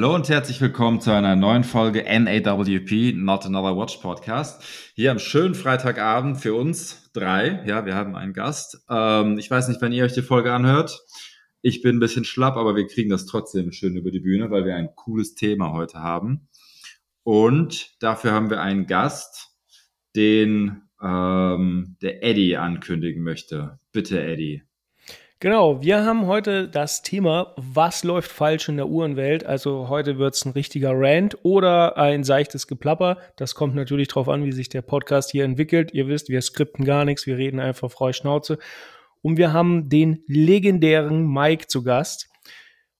Hallo und herzlich willkommen zu einer neuen Folge NAWP, Not Another Watch Podcast. Hier am schönen Freitagabend für uns drei. Ja, wir haben einen Gast. Ähm, ich weiß nicht, wenn ihr euch die Folge anhört. Ich bin ein bisschen schlapp, aber wir kriegen das trotzdem schön über die Bühne, weil wir ein cooles Thema heute haben. Und dafür haben wir einen Gast, den ähm, der Eddie ankündigen möchte. Bitte, Eddie. Genau, wir haben heute das Thema, was läuft falsch in der Uhrenwelt. Also heute wird es ein richtiger Rant oder ein seichtes Geplapper. Das kommt natürlich darauf an, wie sich der Podcast hier entwickelt. Ihr wisst, wir skripten gar nichts, wir reden einfach frei Schnauze. Und wir haben den legendären Mike zu Gast.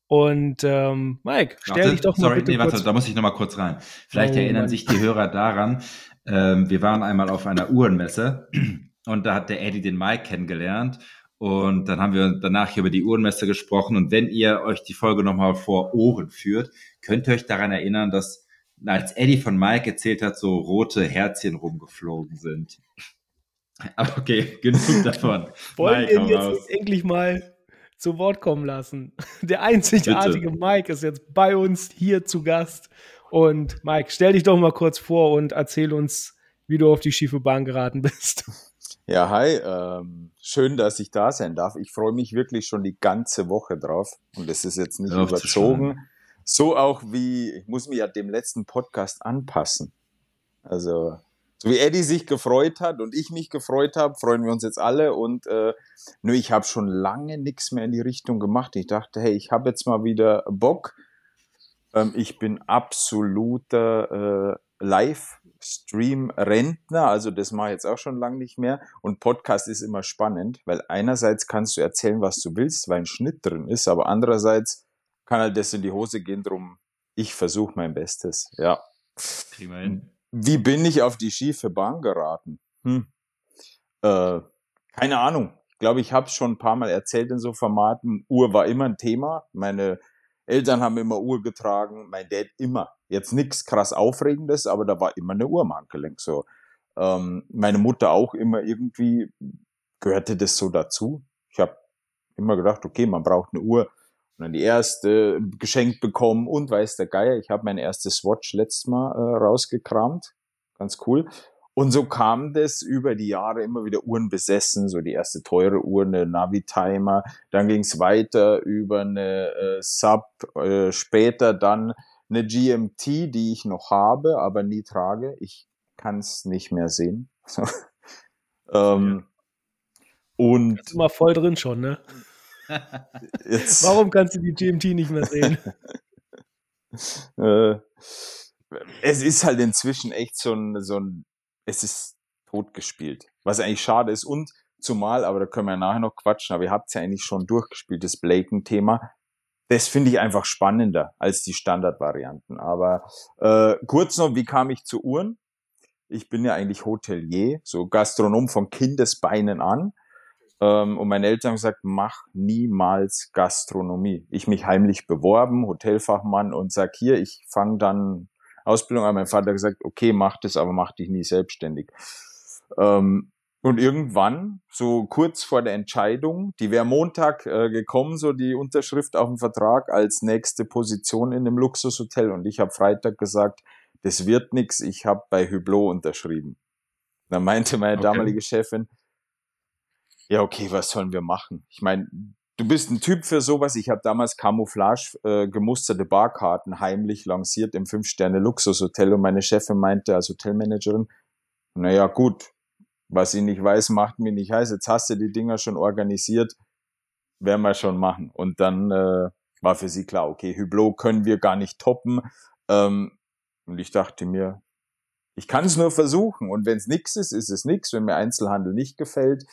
Und ähm, Mike, stell warte, dich doch mal sorry, bitte nee, warte, da muss ich noch mal kurz rein. Vielleicht oh, erinnern Mann. sich die Hörer daran, ähm, wir waren einmal auf einer Uhrenmesse und da hat der Eddie den Mike kennengelernt und dann haben wir danach hier über die Uhrenmesse gesprochen und wenn ihr euch die Folge noch mal vor Ohren führt, könnt ihr euch daran erinnern, dass als Eddie von Mike erzählt hat, so rote Herzchen rumgeflogen sind. Aber okay, genug davon. Wollen Mike, wir ihn jetzt raus. endlich mal zu Wort kommen lassen. Der einzigartige Bitte. Mike ist jetzt bei uns hier zu Gast. Und Mike, stell dich doch mal kurz vor und erzähl uns, wie du auf die schiefe Bahn geraten bist. Ja, hi. Ähm, schön, dass ich da sein darf. Ich freue mich wirklich schon die ganze Woche drauf. Und es ist jetzt nicht überzogen. So auch wie, ich muss mich ja dem letzten Podcast anpassen. Also so wie Eddie sich gefreut hat und ich mich gefreut habe, freuen wir uns jetzt alle. Und äh, nur ich habe schon lange nichts mehr in die Richtung gemacht. Ich dachte, hey, ich habe jetzt mal wieder Bock. Ähm, ich bin absoluter äh, Livestream-Rentner, also das mache ich jetzt auch schon lange nicht mehr. Und Podcast ist immer spannend, weil einerseits kannst du erzählen, was du willst, weil ein Schnitt drin ist, aber andererseits kann halt das in die Hose gehen, drum ich versuche mein Bestes. Ja. Kriegen wir hin. Wie bin ich auf die schiefe Bahn geraten? Hm. Äh, keine Ahnung. Ich glaube, ich habe es schon ein paar Mal erzählt in so Formaten. Uhr war immer ein Thema. Meine Eltern haben immer Uhr getragen, mein Dad immer. Jetzt nichts krass Aufregendes, aber da war immer eine Uhr am Handgelenk. So. Ähm, meine Mutter auch immer irgendwie gehörte das so dazu. Ich habe immer gedacht, okay, man braucht eine Uhr und dann die erste geschenkt bekommen und weiß der Geier, ich habe mein erstes Watch letztes Mal äh, rausgekramt. Ganz cool. Und so kam das über die Jahre immer wieder Uhren besessen, so die erste teure Uhr, eine Navi-Timer, dann ging es weiter über eine äh, Sub, äh, später dann eine GMT, die ich noch habe, aber nie trage. Ich kann es nicht mehr sehen. ähm, und Bist du mal voll drin schon, ne? Jetzt. Warum kannst du die GMT nicht mehr sehen? äh, es ist halt inzwischen echt so ein, so ein, es ist totgespielt, was eigentlich schade ist. Und zumal, aber da können wir nachher noch quatschen, aber ihr habt es ja eigentlich schon durchgespielt, das Blaken-Thema. Das finde ich einfach spannender als die Standardvarianten. Aber äh, kurz noch, wie kam ich zu Uhren? Ich bin ja eigentlich Hotelier, so Gastronom von Kindesbeinen an. Ähm, und meine Eltern haben gesagt, mach niemals Gastronomie. Ich mich heimlich beworben, Hotelfachmann und sag hier, ich fange dann Ausbildung an. Mein Vater hat gesagt, okay, mach das, aber mach dich nie selbstständig. Ähm, und irgendwann, so kurz vor der Entscheidung, die wäre Montag äh, gekommen, so die Unterschrift auf dem Vertrag als nächste Position in dem Luxushotel. Und ich habe Freitag gesagt, das wird nix. Ich habe bei Hublot unterschrieben. Da meinte meine okay. damalige Chefin, ja, okay, was sollen wir machen? Ich meine, du bist ein Typ für sowas. Ich habe damals Camouflage äh, gemusterte Barkarten heimlich lanciert im Fünf-Sterne-Luxushotel und meine Chefin meinte als Hotelmanagerin, naja, gut, was ich nicht weiß, macht mir nicht heiß. Jetzt hast du die Dinger schon organisiert, werden wir schon machen. Und dann äh, war für sie klar, okay, Hublot können wir gar nicht toppen. Ähm, und ich dachte mir, ich kann es nur versuchen. Und wenn es nichts ist, ist es nichts. Wenn mir Einzelhandel nicht gefällt,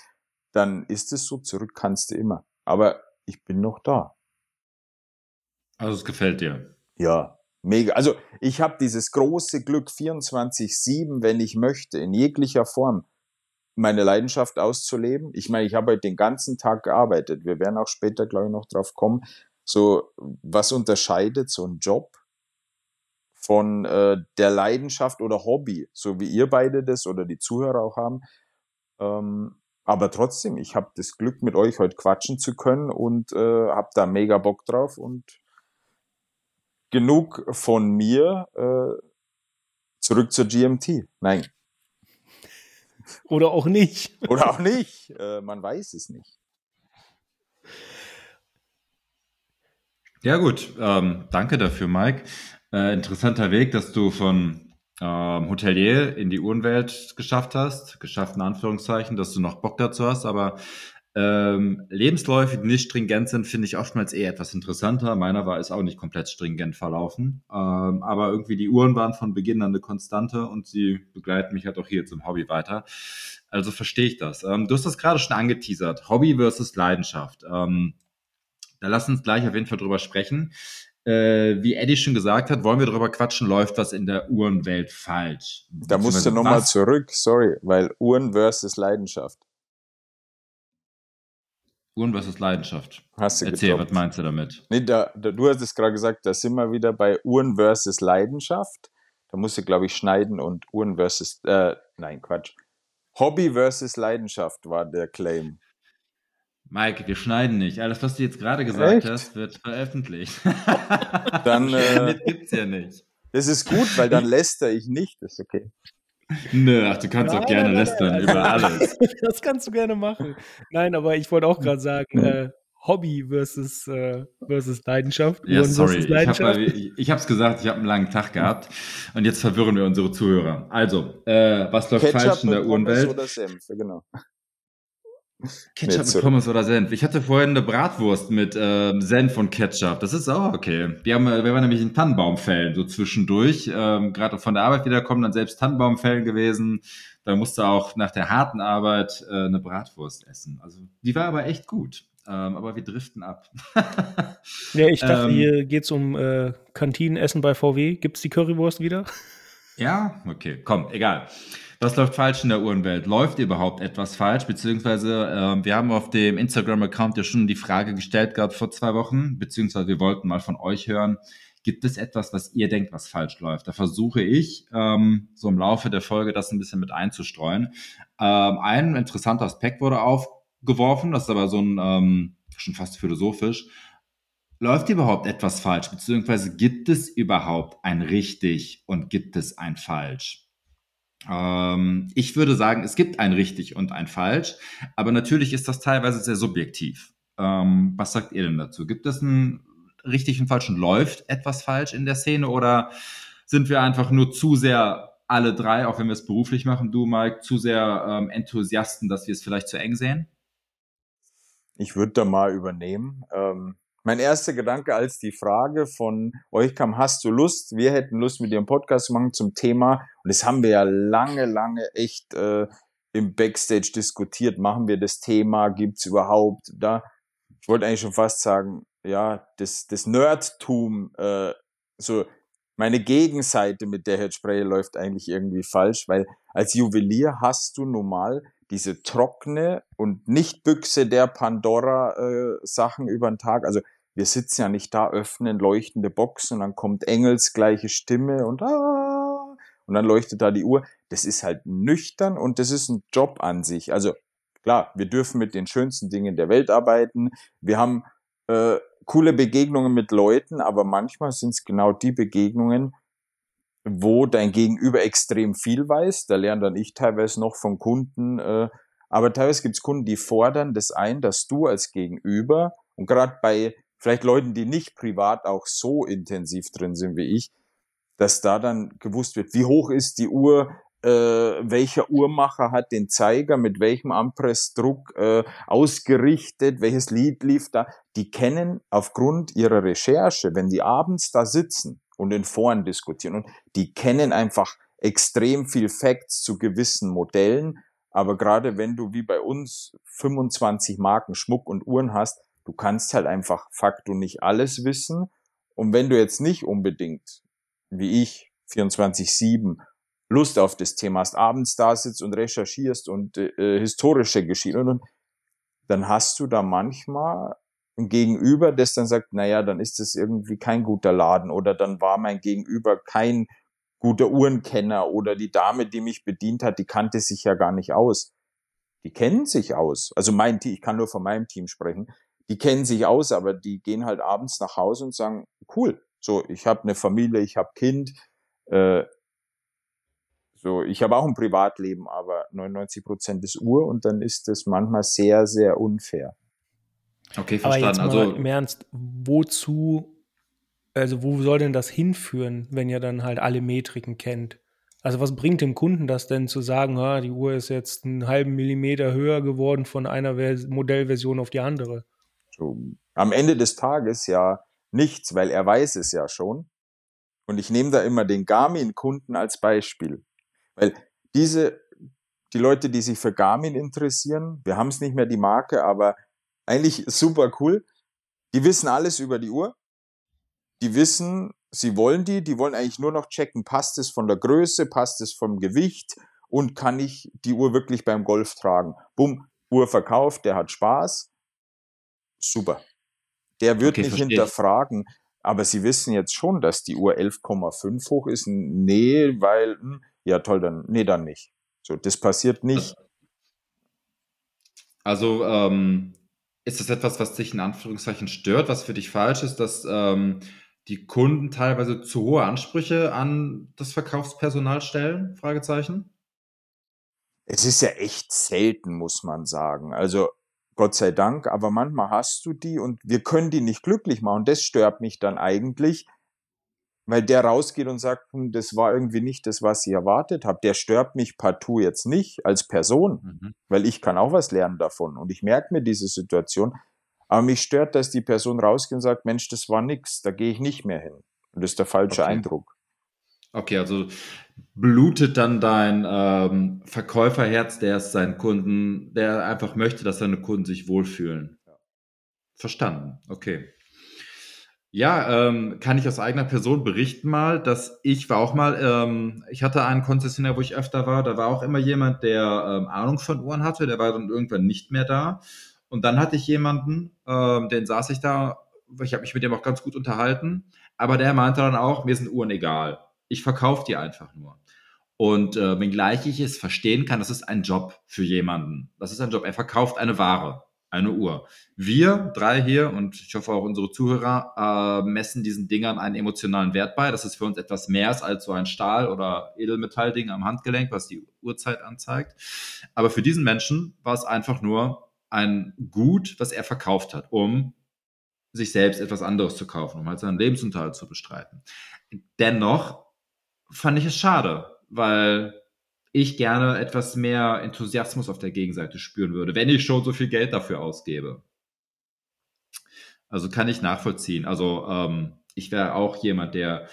dann ist es so, zurück kannst du immer. Aber ich bin noch da. Also es gefällt dir. Ja, mega. Also ich habe dieses große Glück 24-7, wenn ich möchte, in jeglicher Form meine Leidenschaft auszuleben. Ich meine, ich habe heute den ganzen Tag gearbeitet. Wir werden auch später, glaube ich, noch drauf kommen. So, was unterscheidet so ein Job von äh, der Leidenschaft oder Hobby, so wie ihr beide das oder die Zuhörer auch haben? Ähm, aber trotzdem, ich habe das Glück, mit euch heute quatschen zu können und äh, habe da mega Bock drauf und genug von mir. Äh, zurück zur GMT. Nein. Oder auch nicht. Oder auch nicht. Äh, man weiß es nicht. Ja gut, ähm, danke dafür, Mike. Äh, interessanter Weg, dass du von ähm, Hotelier in die Uhrenwelt geschafft hast. Geschafft in Anführungszeichen, dass du noch Bock dazu hast, aber ähm, Lebensläufe, die nicht stringent sind, finde ich oftmals eher etwas interessanter. Meiner war es auch nicht komplett stringent verlaufen. Ähm, aber irgendwie die Uhren waren von Beginn an eine Konstante und sie begleiten mich halt auch hier zum Hobby weiter. Also verstehe ich das. Ähm, du hast das gerade schon angeteasert. Hobby versus Leidenschaft. Ähm, da lass uns gleich auf jeden Fall drüber sprechen. Äh, wie Eddie schon gesagt hat, wollen wir drüber quatschen, läuft was in der Uhrenwelt falsch? Da musst du nochmal zurück, sorry, weil Uhren versus Leidenschaft. Uhren versus Leidenschaft. Hast du Erzähl, getoppt. was meinst du damit? Nee, da, da, du hast es gerade gesagt, da sind wir wieder bei Uhren versus Leidenschaft. Da musst du, glaube ich, schneiden und Uhren versus, äh, nein, Quatsch. Hobby versus Leidenschaft war der Claim. Mike, wir schneiden nicht. Alles, was du jetzt gerade gesagt Echt? hast, wird veröffentlicht. Dann äh, das gibt's ja nicht. Das ist gut, weil dann lästere ich nicht. Das ist okay. Nö, ach, du kannst nein, auch gerne nein, lästern nein. über alles. Das kannst du gerne machen. Nein, aber ich wollte auch gerade sagen, äh, Hobby versus, äh, versus Leidenschaft. Ja, sorry, Leidenschaft. ich habe es gesagt, ich habe einen langen Tag gehabt und jetzt verwirren wir unsere Zuhörer. Also, äh, was läuft Ketchup falsch in der Uhrenwelt? Oder Senf, genau. Ketchup mit Pommes oder Senf. Ich hatte vorhin eine Bratwurst mit ähm, Senf und Ketchup. Das ist auch okay. Wir, haben, wir waren nämlich in Tannenbaumfällen so zwischendurch. Ähm, Gerade von der Arbeit wiederkommen, dann selbst Tannenbaumfällen gewesen. Da musste auch nach der harten Arbeit äh, eine Bratwurst essen. Also die war aber echt gut. Ähm, aber wir driften ab. ja, ich dachte, ähm, hier geht es um äh, Kantinenessen bei VW. Gibt es die Currywurst wieder? Ja, okay, komm, egal. Was läuft falsch in der Uhrenwelt? Läuft überhaupt etwas falsch? Beziehungsweise, äh, wir haben auf dem Instagram-Account ja schon die Frage gestellt gehabt vor zwei Wochen, beziehungsweise wir wollten mal von euch hören, gibt es etwas, was ihr denkt, was falsch läuft? Da versuche ich, ähm, so im Laufe der Folge das ein bisschen mit einzustreuen. Ähm, ein interessanter Aspekt wurde aufgeworfen, das ist aber so ein, ähm, schon fast philosophisch. Läuft überhaupt etwas falsch? Beziehungsweise gibt es überhaupt ein richtig und gibt es ein falsch? Ähm, ich würde sagen, es gibt ein richtig und ein falsch, aber natürlich ist das teilweise sehr subjektiv. Ähm, was sagt ihr denn dazu? Gibt es ein richtig und falsch und läuft etwas falsch in der Szene oder sind wir einfach nur zu sehr alle drei, auch wenn wir es beruflich machen, du Mike, zu sehr ähm, Enthusiasten, dass wir es vielleicht zu eng sehen? Ich würde da mal übernehmen. Ähm, mein erster Gedanke, als die Frage von euch kam, hast du Lust? Wir hätten Lust, mit dir einen Podcast zu machen zum Thema. Und das haben wir ja lange, lange echt äh, im Backstage diskutiert. Machen wir das Thema? Gibt's überhaupt da? Ich wollte eigentlich schon fast sagen, ja, das, das Nerdtum, äh, so meine Gegenseite, mit der ich spreche, läuft eigentlich irgendwie falsch, weil als Juwelier hast du normal diese trockene und nicht Büchse der Pandora äh, Sachen über den Tag. Also wir sitzen ja nicht da, öffnen leuchtende Boxen und dann kommt Engels gleiche Stimme und ah, und dann leuchtet da die Uhr. Das ist halt nüchtern und das ist ein Job an sich. Also klar, wir dürfen mit den schönsten Dingen der Welt arbeiten. Wir haben äh, coole Begegnungen mit Leuten, aber manchmal sind es genau die Begegnungen, wo dein Gegenüber extrem viel weiß. Da lerne dann ich teilweise noch von Kunden. Äh, aber teilweise gibt es Kunden, die fordern das ein, dass du als Gegenüber und gerade bei vielleicht Leuten, die nicht privat auch so intensiv drin sind wie ich, dass da dann gewusst wird, wie hoch ist die Uhr, äh, welcher Uhrmacher hat den Zeiger mit welchem Ampressdruck äh, ausgerichtet, welches Lied lief da. Die kennen aufgrund ihrer Recherche, wenn die abends da sitzen und in Foren diskutieren und die kennen einfach extrem viel Facts zu gewissen Modellen. Aber gerade wenn du wie bei uns 25 Marken Schmuck und Uhren hast, Du kannst halt einfach facto nicht alles wissen. Und wenn du jetzt nicht unbedingt, wie ich, 24-7 Lust auf das Thema hast, abends da sitzt und recherchierst und äh, historische Geschichten, und, dann hast du da manchmal ein Gegenüber, das dann sagt, naja, dann ist das irgendwie kein guter Laden oder dann war mein Gegenüber kein guter Uhrenkenner oder die Dame, die mich bedient hat, die kannte sich ja gar nicht aus. Die kennen sich aus. Also mein Team, ich kann nur von meinem Team sprechen die kennen sich aus, aber die gehen halt abends nach Hause und sagen, cool, So, ich habe eine Familie, ich habe Kind. Äh, so, ich habe auch ein Privatleben, aber 99 Prozent ist Uhr und dann ist das manchmal sehr, sehr unfair. Okay, verstanden. Aber jetzt mal also im Ernst, wozu, also wo soll denn das hinführen, wenn ihr dann halt alle Metriken kennt? Also was bringt dem Kunden das denn zu sagen, ah, die Uhr ist jetzt einen halben Millimeter höher geworden von einer Modellversion auf die andere? Am Ende des Tages ja nichts, weil er weiß es ja schon. Und ich nehme da immer den Garmin-Kunden als Beispiel. Weil diese, die Leute, die sich für Garmin interessieren, wir haben es nicht mehr die Marke, aber eigentlich super cool. Die wissen alles über die Uhr. Die wissen, sie wollen die, die wollen eigentlich nur noch checken, passt es von der Größe, passt es vom Gewicht und kann ich die Uhr wirklich beim Golf tragen. Bumm, Uhr verkauft, der hat Spaß. Super. Der wird okay, nicht verstehe. hinterfragen, aber sie wissen jetzt schon, dass die Uhr 11,5 hoch ist. Nee, weil, hm, ja toll, dann, nee, dann nicht. So, das passiert nicht. Also, ähm, ist das etwas, was dich in Anführungszeichen stört, was für dich falsch ist, dass ähm, die Kunden teilweise zu hohe Ansprüche an das Verkaufspersonal stellen? Fragezeichen. Es ist ja echt selten, muss man sagen. Also Gott sei Dank, aber manchmal hast du die und wir können die nicht glücklich machen. Das stört mich dann eigentlich, weil der rausgeht und sagt, hm, das war irgendwie nicht das, was ich erwartet habe. Der stört mich partout jetzt nicht als Person, mhm. weil ich kann auch was lernen davon und ich merke mir diese Situation. Aber mich stört, dass die Person rausgeht und sagt, Mensch, das war nix, da gehe ich nicht mehr hin. Und das ist der falsche okay. Eindruck. Okay, also blutet dann dein ähm, Verkäuferherz, der ist seinen Kunden, der einfach möchte, dass seine Kunden sich wohlfühlen. Verstanden, okay. Ja, ähm, kann ich aus eigener Person berichten mal, dass ich war auch mal, ähm, ich hatte einen Konzessionär, wo ich öfter war, da war auch immer jemand, der ähm, Ahnung von Uhren hatte, der war dann irgendwann nicht mehr da. Und dann hatte ich jemanden, ähm, den saß ich da, ich habe mich mit dem auch ganz gut unterhalten, aber der meinte dann auch, mir sind Uhren egal. Ich verkaufe die einfach nur. Und äh, wenngleich ich es verstehen kann, das ist ein Job für jemanden. Das ist ein Job. Er verkauft eine Ware eine Uhr. Wir drei hier und ich hoffe auch unsere Zuhörer äh, messen diesen Dingern einen emotionalen Wert bei. Das ist für uns etwas mehr als so ein Stahl- oder Edelmetallding am Handgelenk, was die Uhrzeit anzeigt. Aber für diesen Menschen war es einfach nur ein Gut, was er verkauft hat, um sich selbst etwas anderes zu kaufen, um halt seinen Lebensunterhalt zu bestreiten. Dennoch fand ich es schade, weil ich gerne etwas mehr Enthusiasmus auf der Gegenseite spüren würde, wenn ich schon so viel Geld dafür ausgebe. Also kann ich nachvollziehen. Also ähm, ich wäre auch jemand, der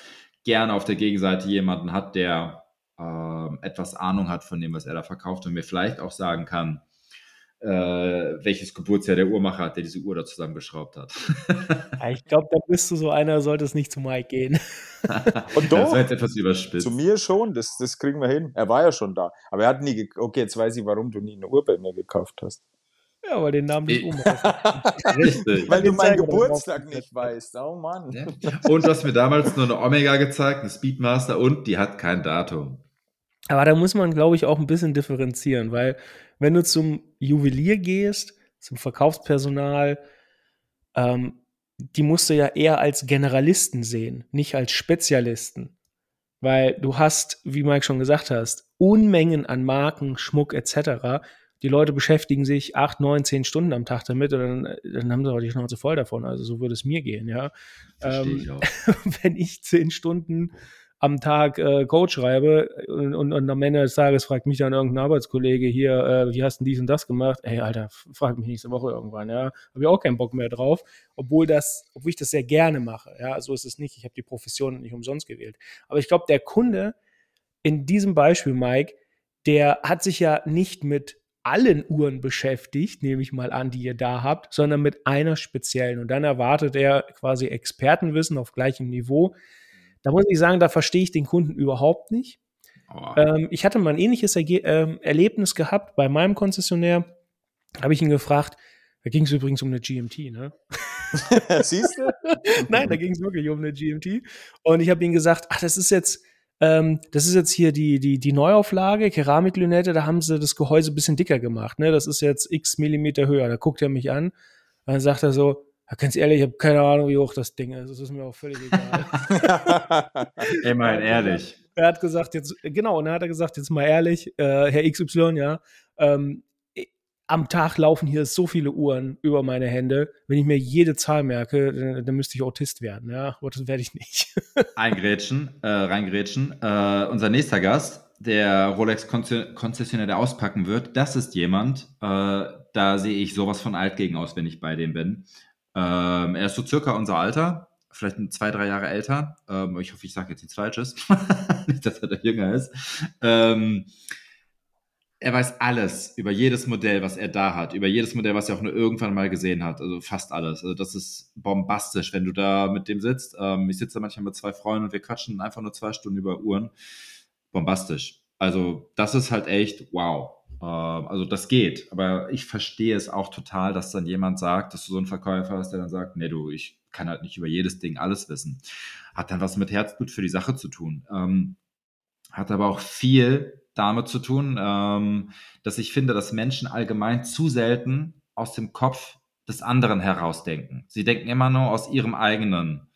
gerne auf der Gegenseite jemanden hat, der ähm, etwas Ahnung hat von dem, was er da verkauft und mir vielleicht auch sagen kann, äh, welches Geburtsjahr der Uhrmacher hat, der diese Uhr da zusammengeschraubt hat. ich glaube, da bist du so einer, sollte es nicht zu Mike gehen. Und doch, das war jetzt etwas überspitzt. Zu mir schon, das, das kriegen wir hin. Er war ja schon da. Aber er hat nie, okay, jetzt weiß ich, warum du nie eine Uhr bei mir gekauft hast. Ja, weil den Namen nicht. Richtig. Weil du meinen Geburtstag nicht weißt. Oh Mann. Ja. Und du hast mir damals nur eine Omega gezeigt, eine Speedmaster und die hat kein Datum. Aber da muss man, glaube ich, auch ein bisschen differenzieren, weil wenn du zum Juwelier gehst, zum Verkaufspersonal, ähm, die musst du ja eher als Generalisten sehen, nicht als Spezialisten. Weil du hast, wie Mike schon gesagt hast, Unmengen an Marken, Schmuck etc. Die Leute beschäftigen sich acht, neun, zehn Stunden am Tag damit und dann, dann haben sie auch die Schnauze voll davon. Also so würde es mir gehen, ja. Ähm, ich wenn ich zehn Stunden am Tag äh, Code schreibe und, und, und, am Ende des Tages fragt mich dann irgendein Arbeitskollege hier, äh, wie hast du dies und das gemacht? Ey, Alter, frag mich nächste Woche irgendwann, ja. Habe ich auch keinen Bock mehr drauf, obwohl das, obwohl ich das sehr gerne mache, ja. So ist es nicht. Ich habe die Profession nicht umsonst gewählt. Aber ich glaube, der Kunde in diesem Beispiel, Mike, der hat sich ja nicht mit allen Uhren beschäftigt, nehme ich mal an, die ihr da habt, sondern mit einer speziellen. Und dann erwartet er quasi Expertenwissen auf gleichem Niveau da muss ich sagen, da verstehe ich den Kunden überhaupt nicht. Oh. Ähm, ich hatte mal ein ähnliches Erge ähm, Erlebnis gehabt bei meinem Konzessionär. Habe ich ihn gefragt, da ging es übrigens um eine GMT, ne? Siehst du? Nein, da ging es wirklich um eine GMT. Und ich habe ihm gesagt, ach, das ist jetzt, ähm, das ist jetzt hier die, die, die Neuauflage, Keramiklünette, da haben sie das Gehäuse ein bisschen dicker gemacht, ne? Das ist jetzt x Millimeter höher. Da guckt er mich an. Und dann sagt er so, Ja, ganz ehrlich, ich habe keine Ahnung, wie hoch das Ding ist. Das ist mir auch völlig egal. Immerhin ehrlich. Er hat gesagt, jetzt, genau, und dann hat er gesagt, jetzt mal ehrlich, äh, Herr XY, ja, ähm, am Tag laufen hier so viele Uhren über meine Hände. Wenn ich mir jede Zahl merke, dann, dann müsste ich Autist werden. Ja, aber das werde ich nicht. Eingrätschen, äh, reingrätschen. Äh, unser nächster Gast, der Rolex-Konzessionär, der auspacken wird, das ist jemand, äh, da sehe ich sowas von alt gegen aus, wenn ich bei dem bin. Ähm, er ist so circa unser Alter, vielleicht zwei, drei Jahre älter. Ähm, ich hoffe, ich sage jetzt nichts Falsches. nicht, dass er da jünger ist. Ähm, er weiß alles über jedes Modell, was er da hat, über jedes Modell, was er auch nur irgendwann mal gesehen hat. Also fast alles. Also das ist bombastisch, wenn du da mit dem sitzt. Ähm, ich sitze da manchmal mit zwei Freunden und wir quatschen einfach nur zwei Stunden über Uhren. Bombastisch. Also das ist halt echt wow. Ähm, also das geht. Aber ich verstehe es auch total, dass dann jemand sagt, dass du so ein Verkäufer hast, der dann sagt, nee du, ich kann halt nicht über jedes Ding alles wissen. Hat dann was mit Herzblut für die Sache zu tun. Ähm, hat aber auch viel damit zu tun, ähm, dass ich finde, dass Menschen allgemein zu selten aus dem Kopf des anderen herausdenken. Sie denken immer nur aus ihrem eigenen.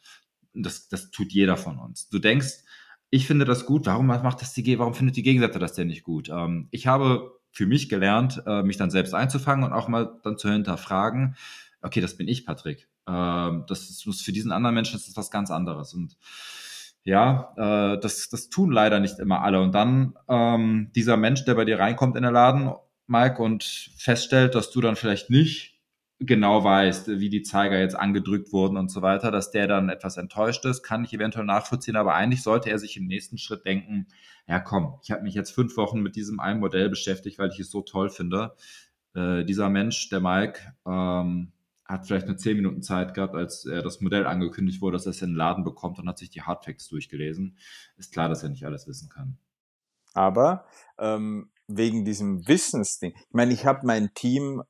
Das, das tut jeder von uns. Du denkst, ich finde das gut, warum macht das die, warum findet die Gegenseite das denn nicht gut? Ähm, ich habe für mich gelernt, äh, mich dann selbst einzufangen und auch mal dann zu hinterfragen, okay, das bin ich, Patrick. Ähm, das ist für diesen anderen Menschen ist das was ganz anderes. Und ja, äh, das, das tun leider nicht immer alle. Und dann ähm, dieser Mensch, der bei dir reinkommt in den Laden, Mike, und feststellt, dass du dann vielleicht nicht genau weißt, wie die Zeiger jetzt angedrückt wurden und so weiter, dass der dann etwas enttäuscht ist, kann ich eventuell nachvollziehen, aber eigentlich sollte er sich im nächsten Schritt denken, ja komm, ich habe mich jetzt fünf Wochen mit diesem einen Modell beschäftigt, weil ich es so toll finde. Äh, dieser Mensch, der Mike, ähm, hat vielleicht nur zehn Minuten Zeit gehabt, als er das Modell angekündigt wurde, dass er es in den Laden bekommt und hat sich die Hardfacts durchgelesen. Ist klar, dass er nicht alles wissen kann. Aber ähm, wegen diesem Wissensding, ich meine, ich habe mein Team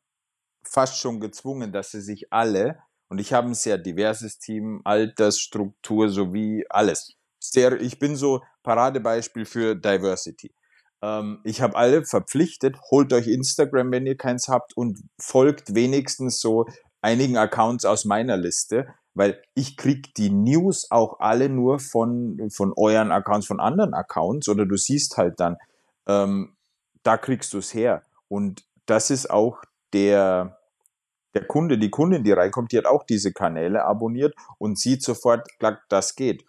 fast schon gezwungen, dass sie sich alle, und ich habe ein sehr diverses Team, Altersstruktur sowie alles. Sehr, ich bin so Paradebeispiel für Diversity. Ähm, ich habe alle verpflichtet, holt euch Instagram, wenn ihr keins habt, und folgt wenigstens so einigen Accounts aus meiner Liste, weil ich krieg die News auch alle nur von, von euren Accounts, von anderen Accounts oder du siehst halt dann, ähm, da kriegst du es her. Und das ist auch der, der Kunde, die Kundin, die reinkommt, die hat auch diese Kanäle abonniert und sieht sofort, das geht.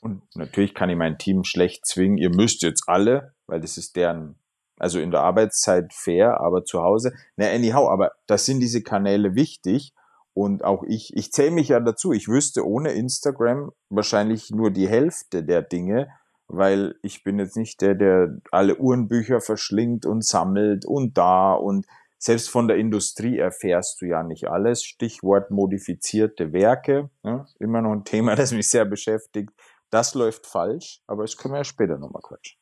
Und natürlich kann ich mein Team schlecht zwingen, ihr müsst jetzt alle, weil das ist deren also in der Arbeitszeit fair, aber zu Hause. Na, anyhow, aber das sind diese Kanäle wichtig. Und auch ich, ich zähle mich ja dazu. Ich wüsste ohne Instagram wahrscheinlich nur die Hälfte der Dinge, weil ich bin jetzt nicht der, der alle Uhrenbücher verschlingt und sammelt und da und selbst von der Industrie erfährst du ja nicht alles. Stichwort modifizierte Werke, ne? immer noch ein Thema, das mich sehr beschäftigt. Das läuft falsch, aber das können wir ja später nochmal quatschen.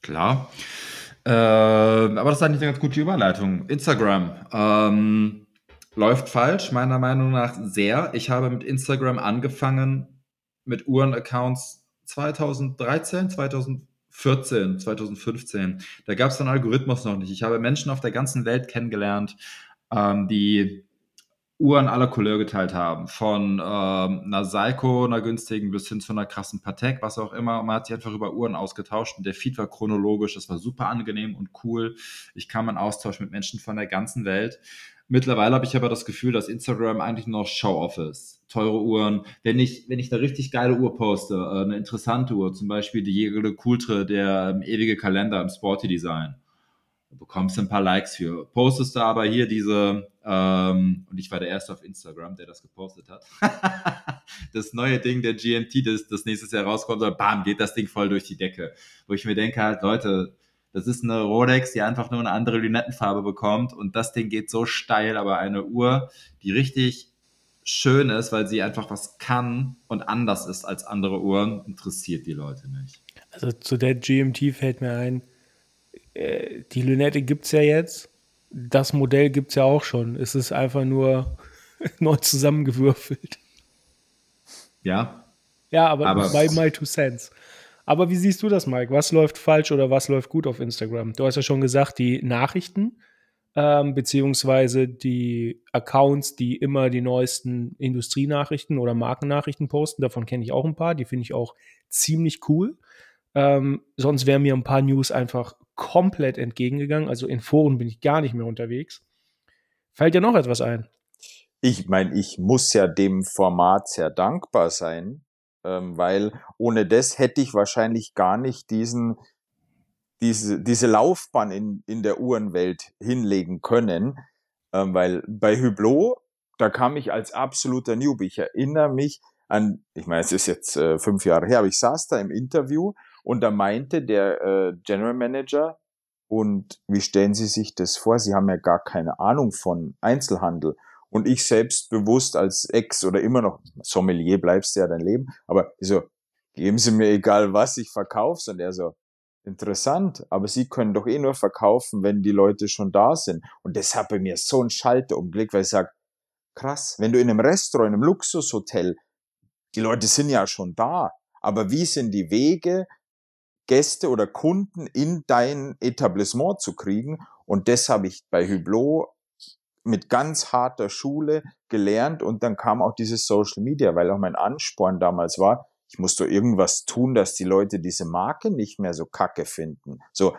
Klar. Äh, aber das ist eigentlich eine ganz gute Überleitung. Instagram ähm, läuft falsch, meiner Meinung nach sehr. Ich habe mit Instagram angefangen mit Uhren-Accounts 2013, 2014, 2015. Da gab es den Algorithmus noch nicht. Ich habe Menschen auf der ganzen Welt kennengelernt, ähm, die Uhren aller Couleur geteilt haben. Von ähm, einer Seiko, einer günstigen, bis hin zu einer krassen Patek, was auch immer. man hat sich einfach über Uhren ausgetauscht und der Feed war chronologisch. Das war super angenehm und cool. Ich kam in Austausch mit Menschen von der ganzen Welt. Mittlerweile habe ich aber das Gefühl, dass Instagram eigentlich nur Show-Off ist. Teure Uhren. Wenn ich, wenn ich eine richtig geile Uhr poste, äh, eine interessante Uhr, zum Beispiel die Jägerle Coultre, der ähm, ewige Kalender im Sporty Design, bekommst du ein paar Likes für. Postest du aber hier diese ähm, und ich war der Erste auf Instagram, der das gepostet hat. das neue Ding der GMT, das, das nächstes Jahr rauskommt, bam, geht das Ding voll durch die Decke. Wo ich mir denke halt, Leute, das ist eine Rolex, die einfach nur eine andere Lünettenfarbe bekommt und das Ding geht so steil, aber eine Uhr, die richtig schön ist, weil sie einfach was kann und anders ist als andere Uhren, interessiert die Leute nicht. Also zu der GMT fällt mir ein, äh, die Lünette gibt es ja jetzt das Modell gibt es ja auch schon. Es ist einfach nur neu zusammengewürfelt. Ja. Ja, aber, aber bei My Two Cents. Aber wie siehst du das, Mike? Was läuft falsch oder was läuft gut auf Instagram? Du hast ja schon gesagt, die Nachrichten. Ähm, beziehungsweise die Accounts, die immer die neuesten Industrienachrichten oder Markennachrichten posten. Davon kenne ich auch ein paar, die finde ich auch ziemlich cool. Ähm, sonst wären mir ein paar News einfach komplett entgegengegangen. Also in Foren bin ich gar nicht mehr unterwegs. Fällt dir noch etwas ein? Ich meine, ich muss ja dem Format sehr dankbar sein, ähm, weil ohne das hätte ich wahrscheinlich gar nicht diesen diese, diese Laufbahn in, in der Uhrenwelt hinlegen können, ähm, weil bei Hublot, da kam ich als absoluter Newbie. Ich erinnere mich an, ich meine, es ist jetzt äh, fünf Jahre her, aber ich saß da im Interview und da meinte der äh, General Manager, und wie stellen Sie sich das vor? Sie haben ja gar keine Ahnung von Einzelhandel. Und ich selbst bewusst als Ex oder immer noch Sommelier bleibst du ja dein Leben, aber so, geben Sie mir egal was, ich verkauf's. Und er so, interessant, aber Sie können doch eh nur verkaufen, wenn die Leute schon da sind. Und das hat bei mir so ein Schalter umgelegt, weil ich sag, krass, wenn du in einem Restaurant, in einem Luxushotel, die Leute sind ja schon da, aber wie sind die Wege, Gäste oder Kunden in dein Etablissement zu kriegen? Und das habe ich bei Hublot mit ganz harter Schule gelernt und dann kam auch dieses Social Media, weil auch mein Ansporn damals war, ich muss doch irgendwas tun, dass die Leute diese Marke nicht mehr so kacke finden. So,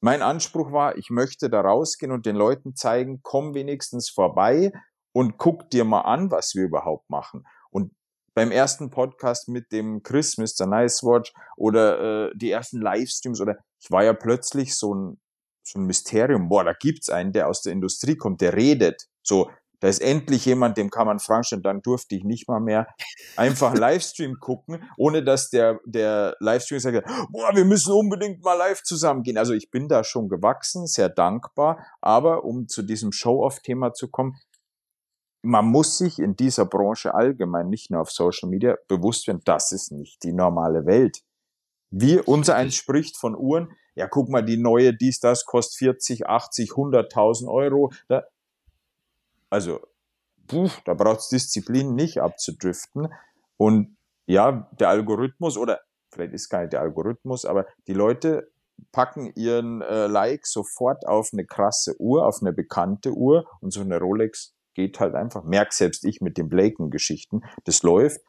mein Anspruch war, ich möchte da rausgehen und den Leuten zeigen, komm wenigstens vorbei und guck dir mal an, was wir überhaupt machen. Und beim ersten Podcast mit dem Chris, Mr. Nice Watch oder äh, die ersten Livestreams oder ich war ja plötzlich so ein, so ein Mysterium. Boah, da gibt's einen, der aus der Industrie kommt, der redet. So, da ist endlich jemand, dem kann man fragen, und dann durfte ich nicht mal mehr einfach Livestream gucken, ohne dass der, der Livestream sagt, boah, wir müssen unbedingt mal live zusammengehen. Also ich bin da schon gewachsen, sehr dankbar, aber um zu diesem Show-off-Thema zu kommen, man muss sich in dieser Branche allgemein, nicht nur auf Social Media, bewusst werden, das ist nicht die normale Welt. Wie unser eins spricht von Uhren, ja, guck mal, die neue, dies, das kostet 40, 80, 100.000 Euro. Da, also, puh, da braucht es Disziplin nicht abzudriften. Und ja, der Algorithmus oder vielleicht ist gar nicht der Algorithmus, aber die Leute packen ihren äh, Like sofort auf eine krasse Uhr, auf eine bekannte Uhr und so eine Rolex geht halt einfach. Merk selbst ich mit den Blaken-Geschichten, das läuft.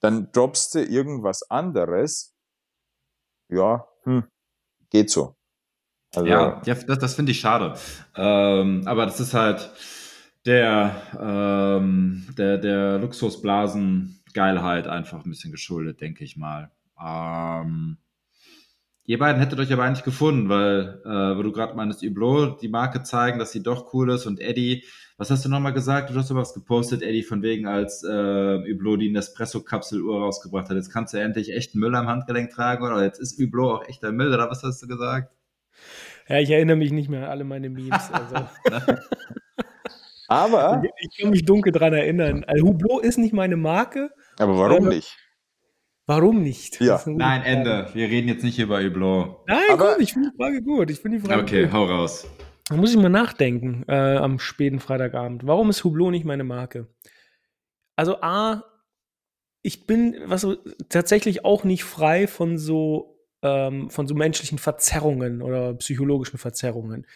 Dann droppst du irgendwas anderes. Ja, hm, geht so. Also, ja, ja, das, das finde ich schade. Ähm, aber das ist halt, der, ähm, der, der Luxusblasen-Geilheit einfach ein bisschen geschuldet, denke ich mal. Ähm, ihr beiden hättet euch aber eigentlich gefunden, weil, äh, wo du gerade meinst, Hublot, die Marke zeigen, dass sie doch cool ist und Eddie, was hast du nochmal gesagt? Du hast was gepostet, Eddie, von wegen, als äh, Hublot die Nespresso-Kapsel-Uhr rausgebracht hat. Jetzt kannst du endlich echten Müll am Handgelenk tragen, oder jetzt ist Hublot auch echter Müll, oder was hast du gesagt? Ja, ich erinnere mich nicht mehr an alle meine Memes. Also. Aber. Ich kann mich dunkel dran erinnern. Also Hublot ist nicht meine Marke. Aber warum äh, nicht? Warum nicht? Ja. Nein, Ende. Wir reden jetzt nicht über Hublot. Nein, aber gut, ich finde die Frage gut. Ich die Frage okay, gut. hau raus. Da muss ich mal nachdenken äh, am späten Freitagabend. Warum ist Hublot nicht meine Marke? Also A, ich bin was tatsächlich auch nicht frei von so ähm, von so menschlichen Verzerrungen oder psychologischen Verzerrungen.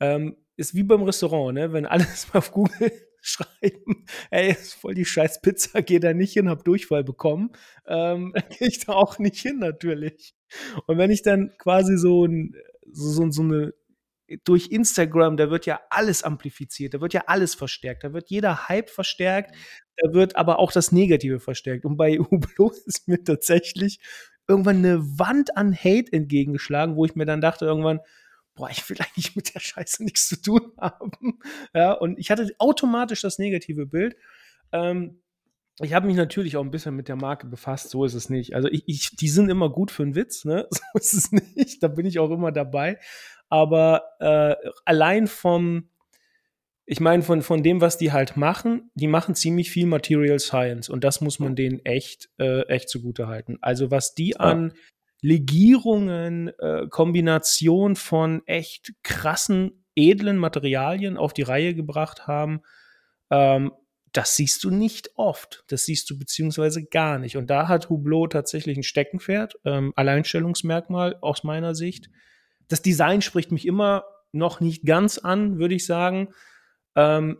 Ähm, ist wie beim Restaurant, ne? Wenn alles mal auf Google schreiben, ey, ist voll die scheiß Pizza, geh da nicht hin, hab Durchfall bekommen, ähm, gehe ich da auch nicht hin, natürlich. Und wenn ich dann quasi so, ein, so, so, so eine durch Instagram, da wird ja alles amplifiziert, da wird ja alles verstärkt, da wird jeder Hype verstärkt, da wird aber auch das Negative verstärkt. Und bei Hublot ist mir tatsächlich irgendwann eine Wand an Hate entgegengeschlagen, wo ich mir dann dachte irgendwann, boah, ich will eigentlich mit der Scheiße nichts zu tun haben. Ja, und ich hatte automatisch das negative Bild. Ähm, ich habe mich natürlich auch ein bisschen mit der Marke befasst, so ist es nicht. Also ich, ich, die sind immer gut für einen Witz, ne? So ist es nicht. Da bin ich auch immer dabei. Aber äh, allein vom, ich meine, von, von dem, was die halt machen, die machen ziemlich viel Material Science und das muss man denen echt, äh, echt zugute halten. Also was die an Legierungen, äh, Kombination von echt krassen, edlen Materialien auf die Reihe gebracht haben, ähm, das siehst du nicht oft. Das siehst du beziehungsweise gar nicht. Und da hat Hublot tatsächlich ein Steckenpferd, ähm, Alleinstellungsmerkmal aus meiner Sicht. Das Design spricht mich immer noch nicht ganz an, würde ich sagen. Ähm,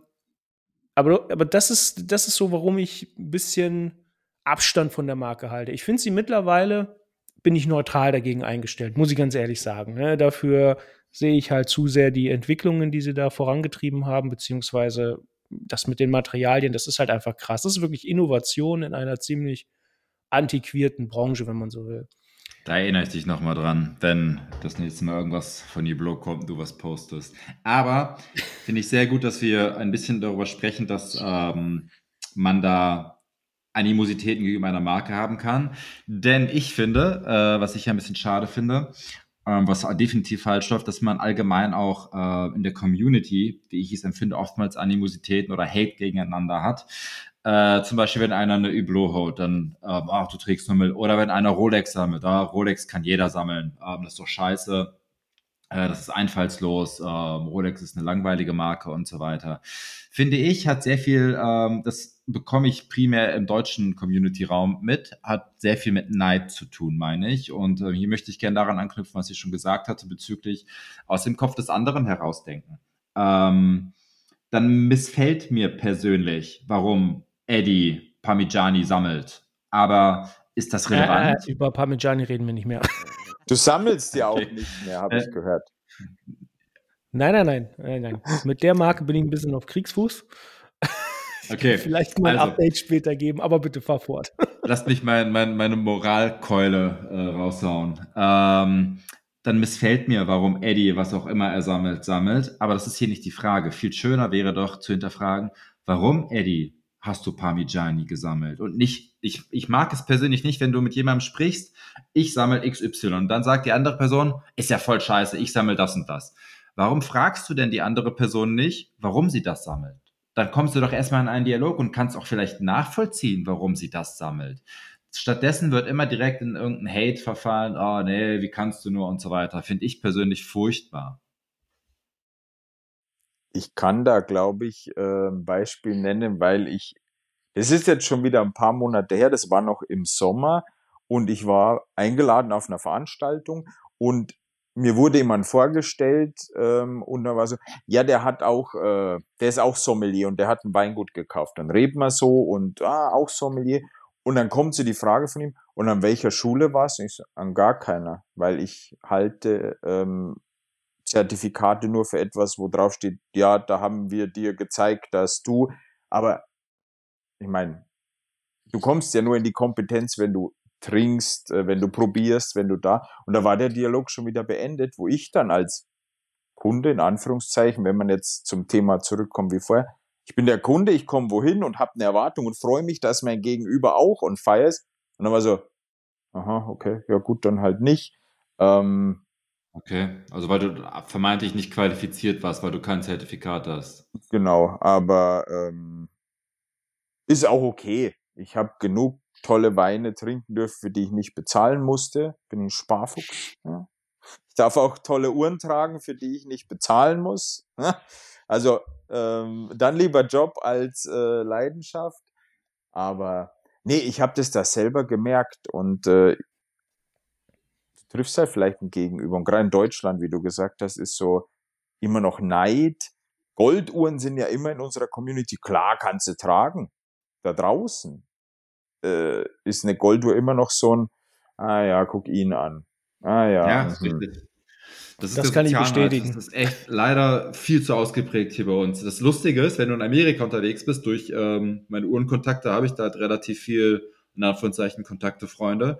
aber, aber das ist, das ist so, warum ich ein bisschen Abstand von der Marke halte. Ich finde sie mittlerweile, bin ich neutral dagegen eingestellt, muss ich ganz ehrlich sagen. Ne? Dafür sehe ich halt zu sehr die Entwicklungen, die sie da vorangetrieben haben, beziehungsweise das mit den Materialien, das ist halt einfach krass. Das ist wirklich Innovation in einer ziemlich antiquierten Branche, wenn man so will. Da erinnere ich dich nochmal dran, wenn das nächste Mal irgendwas von Niblo kommt und du was postest. Aber finde ich sehr gut, dass wir ein bisschen darüber sprechen, dass ähm, man da Animositäten gegenüber einer Marke haben kann. Denn ich finde, äh, was ich ein bisschen schade finde, ähm, was definitiv falsch läuft, dass man allgemein auch äh, in der Community, wie ich es empfinde, oftmals Animositäten oder Hate gegeneinander hat. Äh, zum Beispiel, wenn einer eine Hublot haut, dann, ähm, ach, du trägst nur Müll. Oder wenn einer Rolex sammelt, ah, Rolex kann jeder sammeln. Ähm, das ist doch scheiße. Äh, das ist einfallslos. Ähm, Rolex ist eine langweilige Marke und so weiter. Finde ich, hat sehr viel, ähm, das bekomme ich primär im deutschen Community-Raum mit, hat sehr viel mit Neid zu tun, meine ich. Und äh, hier möchte ich gerne daran anknüpfen, was ich schon gesagt hatte, bezüglich aus dem Kopf des anderen herausdenken. Ähm, dann missfällt mir persönlich, warum Eddie Parmigiani sammelt. Aber ist das relevant? Äh, über Parmigiani reden wir nicht mehr. Du sammelst ja okay. auch nicht mehr, habe äh, ich gehört. Nein, nein, nein, nein, nein. Mit der Marke bin ich ein bisschen auf Kriegsfuß. Okay. Vielleicht mal ein also, Update später geben, aber bitte fahr fort. Lass mich mein, mein, meine Moralkeule äh, raushauen. Ähm, dann missfällt mir, warum Eddie, was auch immer er sammelt, sammelt. Aber das ist hier nicht die Frage. Viel schöner wäre doch zu hinterfragen, warum Eddie hast du Parmigiani gesammelt? Und nicht, ich, ich mag es persönlich nicht, wenn du mit jemandem sprichst, ich sammle XY und dann sagt die andere Person, ist ja voll scheiße, ich sammle das und das. Warum fragst du denn die andere Person nicht, warum sie das sammelt? Dann kommst du doch erstmal in einen Dialog und kannst auch vielleicht nachvollziehen, warum sie das sammelt. Stattdessen wird immer direkt in irgendeinen Hate verfallen, oh nee, wie kannst du nur und so weiter. Finde ich persönlich furchtbar. Ich kann da, glaube ich, äh, ein Beispiel nennen, weil ich, es ist jetzt schon wieder ein paar Monate her, das war noch im Sommer und ich war eingeladen auf einer Veranstaltung und mir wurde jemand vorgestellt ähm, und da war so, ja, der hat auch, äh, der ist auch Sommelier und der hat ein Weingut gekauft. Dann reden wir so und ah, auch Sommelier. Und dann kommt so die Frage von ihm, und an welcher Schule warst du? Ich so, an gar keiner, weil ich halte ähm, Zertifikate nur für etwas, wo drauf steht, ja, da haben wir dir gezeigt, dass du, aber ich meine, du kommst ja nur in die Kompetenz, wenn du trinkst, äh, wenn du probierst, wenn du da. Und da war der Dialog schon wieder beendet, wo ich dann als Kunde, in Anführungszeichen, wenn man jetzt zum Thema zurückkommt wie vorher, ich bin der Kunde, ich komme wohin und habe eine Erwartung und freue mich, dass mein Gegenüber auch und feierst. Und dann war so, aha, okay, ja gut, dann halt nicht. Ähm, Okay, also weil du vermeintlich nicht qualifiziert warst, weil du kein Zertifikat hast. Genau, aber ähm, ist auch okay. Ich habe genug tolle Weine trinken dürfen, für die ich nicht bezahlen musste. Bin ein Sparfuchs. Ja. Ich darf auch tolle Uhren tragen, für die ich nicht bezahlen muss. Also ähm, dann lieber Job als äh, Leidenschaft. Aber nee, ich habe das da selber gemerkt und äh, triffst halt vielleicht ein Gegenüber. Und gerade in Deutschland, wie du gesagt hast, ist so immer noch Neid. Golduhren sind ja immer in unserer Community. Klar kannst du tragen. Da draußen äh, ist eine Golduhr immer noch so ein, ah ja, guck ihn an. Ah ja. Ja, das, mhm. das, das kann ich bestätigen. Das ist echt leider viel zu ausgeprägt hier bei uns. Das Lustige ist, wenn du in Amerika unterwegs bist, durch ähm, meine Uhrenkontakte habe ich da halt relativ viel, in Anführungszeichen, Kontakte, Freunde.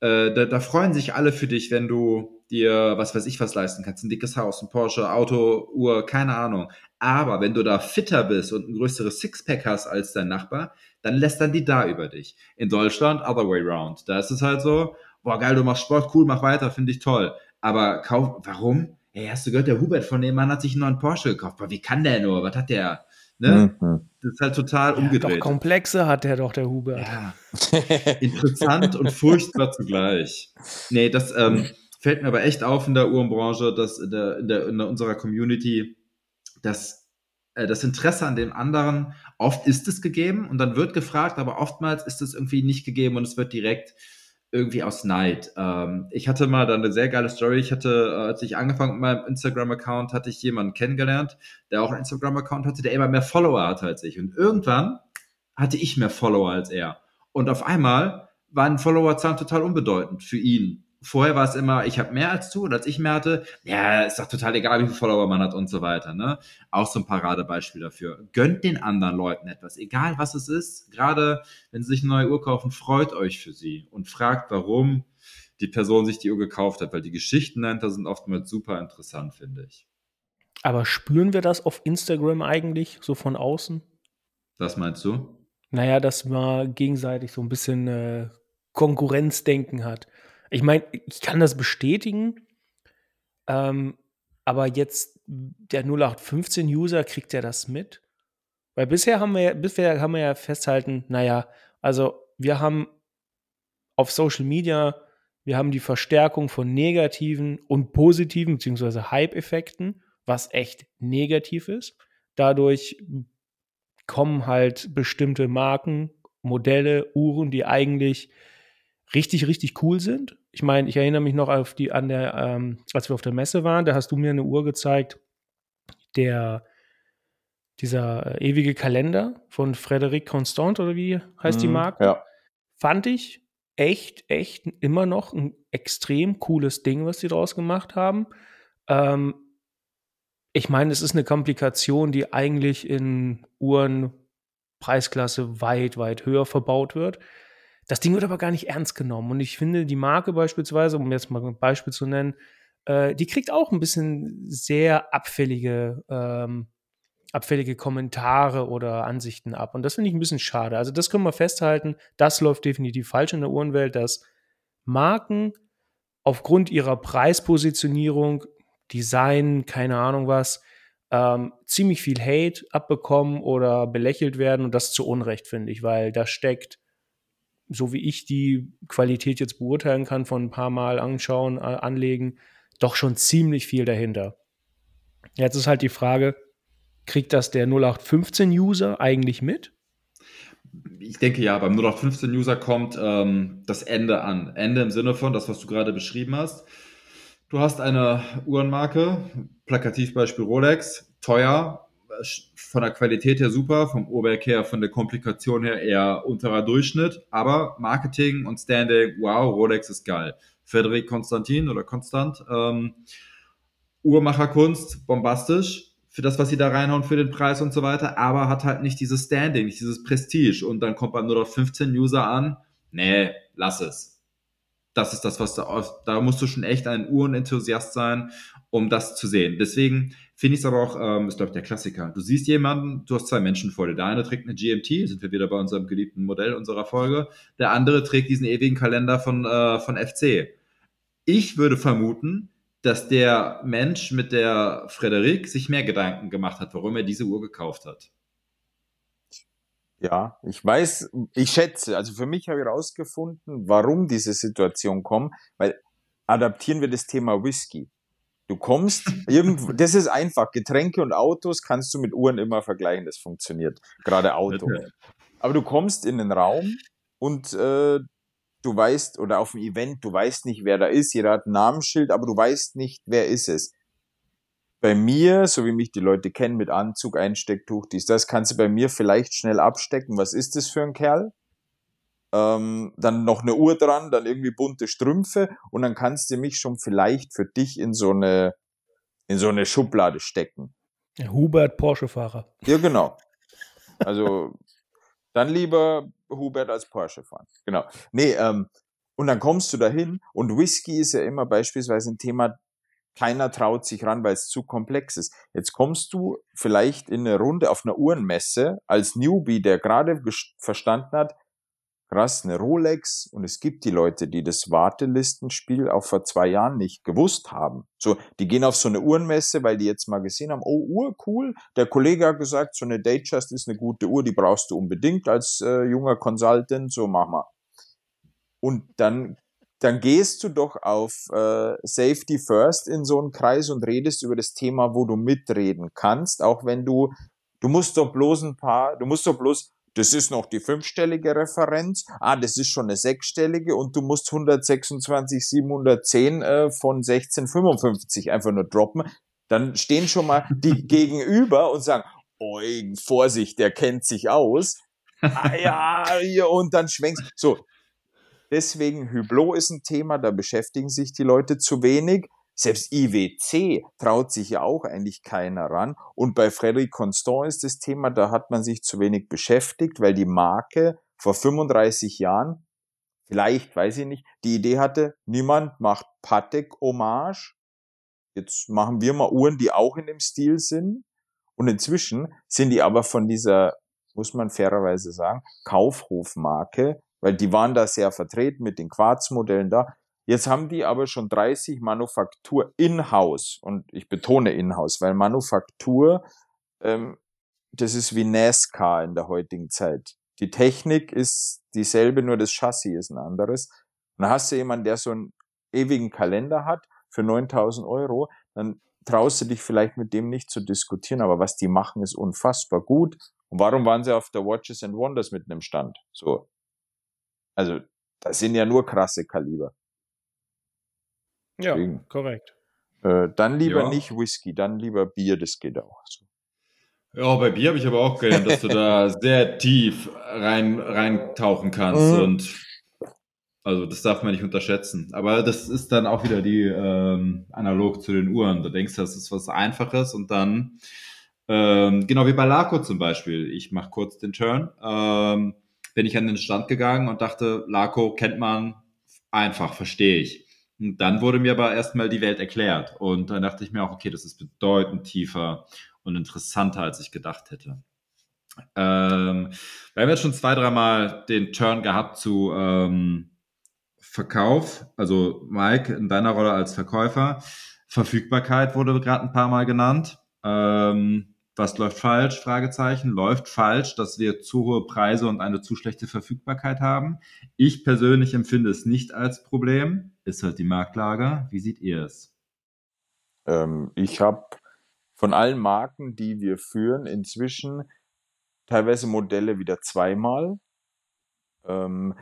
Äh, da, da, freuen sich alle für dich, wenn du dir, was weiß ich, was leisten kannst. Ein dickes Haus, ein Porsche, Auto, Uhr, keine Ahnung. Aber wenn du da fitter bist und ein größeres Sixpack hast als dein Nachbar, dann lästern die da über dich. In Deutschland, other way round. Da ist es halt so, boah, geil, du machst Sport, cool, mach weiter, finde ich toll. Aber kauf, warum? Hey, hast du gehört, der Hubert von dem Mann hat sich einen neuen Porsche gekauft. Boah, wie kann der nur? Was hat der? Ne? Mhm. Das ist halt total umgedreht. Ja, doch Komplexe hat der doch, der Hubert. Ja. Interessant und furchtbar zugleich. Nee, das ähm, fällt mir aber echt auf in der Uhrenbranche, dass in, der, in, der, in unserer Community, dass äh, das Interesse an dem anderen, oft ist es gegeben und dann wird gefragt, aber oftmals ist es irgendwie nicht gegeben und es wird direkt irgendwie aus Neid. Ähm, ich hatte mal dann eine sehr geile Story. Ich hatte, äh, als ich angefangen mit meinem Instagram-Account, hatte ich jemanden kennengelernt, der auch einen Instagram-Account hatte, der immer mehr Follower hatte als ich. Und irgendwann hatte ich mehr Follower als er. Und auf einmal waren Followerzahlen total unbedeutend für ihn vorher war es immer, ich habe mehr als du und als ich mehr hatte, ja, ist doch total egal, wie viele Follower man hat und so weiter. Ne? Auch so ein Paradebeispiel dafür. Gönnt den anderen Leuten etwas, egal was es ist. Gerade wenn sie sich eine neue Uhr kaufen, freut euch für sie und fragt, warum die Person sich die Uhr gekauft hat, weil die Geschichten dahinter sind oftmals super interessant, finde ich. Aber spüren wir das auf Instagram eigentlich, so von außen? Was meinst du? Naja, dass man gegenseitig so ein bisschen äh, Konkurrenzdenken hat. Ich meine, ich kann das bestätigen, ähm, aber jetzt der 0815-User kriegt ja das mit. Weil bisher haben wir, bisher haben wir ja festhalten, naja, also wir haben auf Social Media, wir haben die Verstärkung von negativen und positiven beziehungsweise Hype-Effekten, was echt negativ ist. Dadurch kommen halt bestimmte Marken, Modelle, Uhren, die eigentlich richtig, richtig cool sind. Ich meine, ich erinnere mich noch auf die, an der, ähm, als wir auf der Messe waren, da hast du mir eine Uhr gezeigt, der, dieser äh, ewige Kalender von Frederic Constant oder wie heißt mhm, die Marke? Ja. Fand ich echt, echt immer noch ein extrem cooles Ding, was die draus gemacht haben. Ähm, ich meine, es ist eine Komplikation, die eigentlich in Uhren Preisklasse weit, weit höher verbaut wird. Das Ding wird aber gar nicht ernst genommen. Und ich finde, die Marke beispielsweise, um jetzt mal ein Beispiel zu nennen, äh, die kriegt auch ein bisschen sehr abfällige, ähm, abfällige Kommentare oder Ansichten ab. Und das finde ich ein bisschen schade. Also das können wir festhalten. Das läuft definitiv falsch in der Uhrenwelt, dass Marken aufgrund ihrer Preispositionierung, Design, keine Ahnung was, ähm, ziemlich viel Hate abbekommen oder belächelt werden und das zu Unrecht, finde ich, weil da steckt so wie ich die Qualität jetzt beurteilen kann, von ein paar Mal anschauen, äh, anlegen, doch schon ziemlich viel dahinter. Jetzt ist halt die Frage, kriegt das der 0815-User eigentlich mit? Ich denke ja, beim 0815-User kommt ähm, das Ende an. Ende im Sinne von das, was du gerade beschrieben hast. Du hast eine Uhrenmarke, Plakativbeispiel Rolex, teuer, von der Qualität her super, vom Uhrwerk her, von der Komplikation her eher unterer Durchschnitt, aber Marketing und Standing, wow, Rolex ist geil. Frederik Konstantin oder Konstant, ähm, Uhrmacherkunst, bombastisch für das, was sie da reinhauen, für den Preis und so weiter, aber hat halt nicht dieses Standing, nicht dieses Prestige und dann kommt man nur noch 15 User an, nee, lass es. Das ist das, was da, da musst du schon echt ein Uhrenenthusiast sein, um das zu sehen. Deswegen finde ich es aber auch, ähm, ist glaube ich der Klassiker. Du siehst jemanden, du hast zwei Menschen vor dir. Der eine trägt eine GMT, sind wir wieder bei unserem geliebten Modell unserer Folge. Der andere trägt diesen ewigen Kalender von, äh, von FC. Ich würde vermuten, dass der Mensch mit der Frederik sich mehr Gedanken gemacht hat, warum er diese Uhr gekauft hat. Ja, ich weiß, ich schätze, also für mich habe ich herausgefunden, warum diese Situation kommt, weil adaptieren wir das Thema Whisky. Du kommst irgendwo, das ist einfach. Getränke und Autos kannst du mit Uhren immer vergleichen, das funktioniert. Gerade Auto. Aber du kommst in den Raum und äh, du weißt, oder auf dem Event, du weißt nicht, wer da ist. Jeder hat ein Namensschild, aber du weißt nicht, wer ist es. Bei mir, so wie mich die Leute kennen, mit Anzug, Einstecktuch, dies, das, kannst du bei mir vielleicht schnell abstecken. Was ist das für ein Kerl? Ähm, dann noch eine Uhr dran, dann irgendwie bunte Strümpfe und dann kannst du mich schon vielleicht für dich in so eine, in so eine Schublade stecken. Hubert Porsche-Fahrer. Ja, genau. Also dann lieber Hubert als Porsche fahren. Genau. Nee, ähm, und dann kommst du dahin und Whisky ist ja immer beispielsweise ein Thema, keiner traut sich ran, weil es zu komplex ist. Jetzt kommst du vielleicht in eine Runde auf einer Uhrenmesse als Newbie, der gerade verstanden hat, krass, eine Rolex und es gibt die Leute, die das Wartelistenspiel auch vor zwei Jahren nicht gewusst haben. So, die gehen auf so eine Uhrenmesse, weil die jetzt mal gesehen haben, oh, Uhr, cool. Der Kollege hat gesagt, so eine Datejust ist eine gute Uhr, die brauchst du unbedingt als äh, junger Consultant, so mach mal. Und dann dann gehst du doch auf äh, Safety First in so einen Kreis und redest über das Thema, wo du mitreden kannst, auch wenn du, du musst doch bloß ein paar, du musst doch bloß das ist noch die fünfstellige Referenz, ah, das ist schon eine sechsstellige und du musst 126, 710 äh, von 1655 einfach nur droppen. Dann stehen schon mal die gegenüber und sagen, oh, Vorsicht, der kennt sich aus. ah ja, und dann schwenkst. So, deswegen Hublot ist ein Thema, da beschäftigen sich die Leute zu wenig. Selbst IWC traut sich ja auch eigentlich keiner ran. Und bei Frederic Constant ist das Thema, da hat man sich zu wenig beschäftigt, weil die Marke vor 35 Jahren, vielleicht, weiß ich nicht, die Idee hatte, niemand macht Patek Hommage. Jetzt machen wir mal Uhren, die auch in dem Stil sind. Und inzwischen sind die aber von dieser, muss man fairerweise sagen, Kaufhofmarke, weil die waren da sehr vertreten mit den Quarzmodellen da, Jetzt haben die aber schon 30 Manufaktur in-house. Und ich betone in-house, weil Manufaktur, ähm, das ist wie NASCAR in der heutigen Zeit. Die Technik ist dieselbe, nur das Chassis ist ein anderes. Und dann hast du jemanden, der so einen ewigen Kalender hat für 9000 Euro, dann traust du dich vielleicht mit dem nicht zu diskutieren, aber was die machen, ist unfassbar gut. Und warum waren sie auf der Watches and Wonders mit einem Stand? So. Also, das sind ja nur krasse Kaliber. Ja, Deswegen. korrekt. Äh, dann lieber ja. nicht Whisky, dann lieber Bier, das geht auch. So. Ja, bei Bier habe ich aber auch gelernt, dass du da sehr tief rein reintauchen kannst mhm. und also das darf man nicht unterschätzen. Aber das ist dann auch wieder die ähm, analog zu den Uhren. Da denkst du, das ist was Einfaches und dann ähm, genau wie bei Laco zum Beispiel. Ich mache kurz den Turn. Ähm, bin ich an den Stand gegangen und dachte, Laco kennt man einfach, verstehe ich. Und dann wurde mir aber erstmal die Welt erklärt. Und dann dachte ich mir auch, okay, das ist bedeutend tiefer und interessanter, als ich gedacht hätte. Ähm, wir haben jetzt schon zwei, dreimal den Turn gehabt zu ähm, Verkauf. Also Mike, in deiner Rolle als Verkäufer. Verfügbarkeit wurde gerade ein paar Mal genannt. Ähm, was läuft falsch? Fragezeichen. Läuft falsch, dass wir zu hohe Preise und eine zu schlechte Verfügbarkeit haben. Ich persönlich empfinde es nicht als Problem. Ist halt die Marktlage. Wie seht ihr es? Ähm, ich habe von allen Marken, die wir führen, inzwischen teilweise Modelle wieder zweimal. Ähm,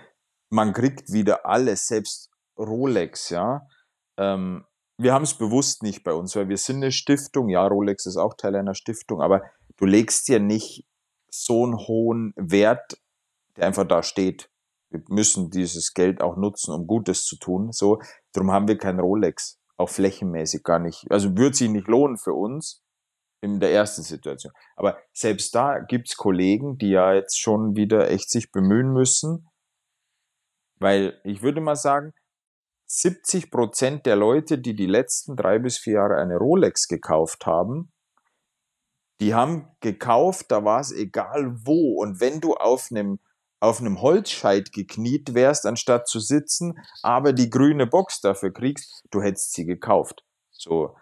man kriegt wieder alles, selbst Rolex, ja. Ähm, wir haben es bewusst nicht bei uns, weil wir sind eine Stiftung. Ja, Rolex ist auch Teil einer Stiftung, aber du legst dir nicht so einen hohen Wert, der einfach da steht. Wir müssen dieses Geld auch nutzen, um Gutes zu tun. So, darum haben wir kein Rolex, auch flächenmäßig gar nicht. Also würde sich nicht lohnen für uns in der ersten Situation. Aber selbst da gibt's Kollegen, die ja jetzt schon wieder echt sich bemühen müssen, weil ich würde mal sagen, 70 Prozent der Leute, die die letzten drei bis vier Jahre eine Rolex gekauft haben, die haben gekauft, da war es egal wo. Und wenn du auf einem auf einem Holzscheit gekniet wärst, anstatt zu sitzen, aber die grüne Box dafür kriegst, du hättest sie gekauft. So.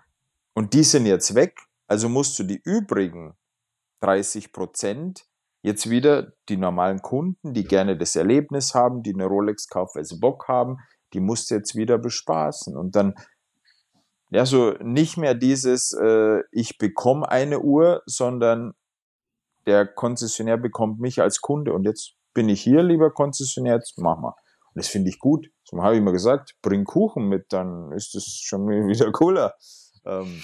Und die sind jetzt weg, also musst du die übrigen 30 Prozent jetzt wieder die normalen Kunden, die gerne das Erlebnis haben, die eine Rolex kaufen, weil sie Bock haben, die musst du jetzt wieder bespaßen. Und dann, ja, so nicht mehr dieses, äh, ich bekomme eine Uhr, sondern der Konzessionär bekommt mich als Kunde und jetzt bin ich hier, lieber Konzessionär, jetzt mach mal. Und das finde ich gut. So habe ich immer gesagt, bring Kuchen mit, dann ist das schon wieder cooler. Ähm,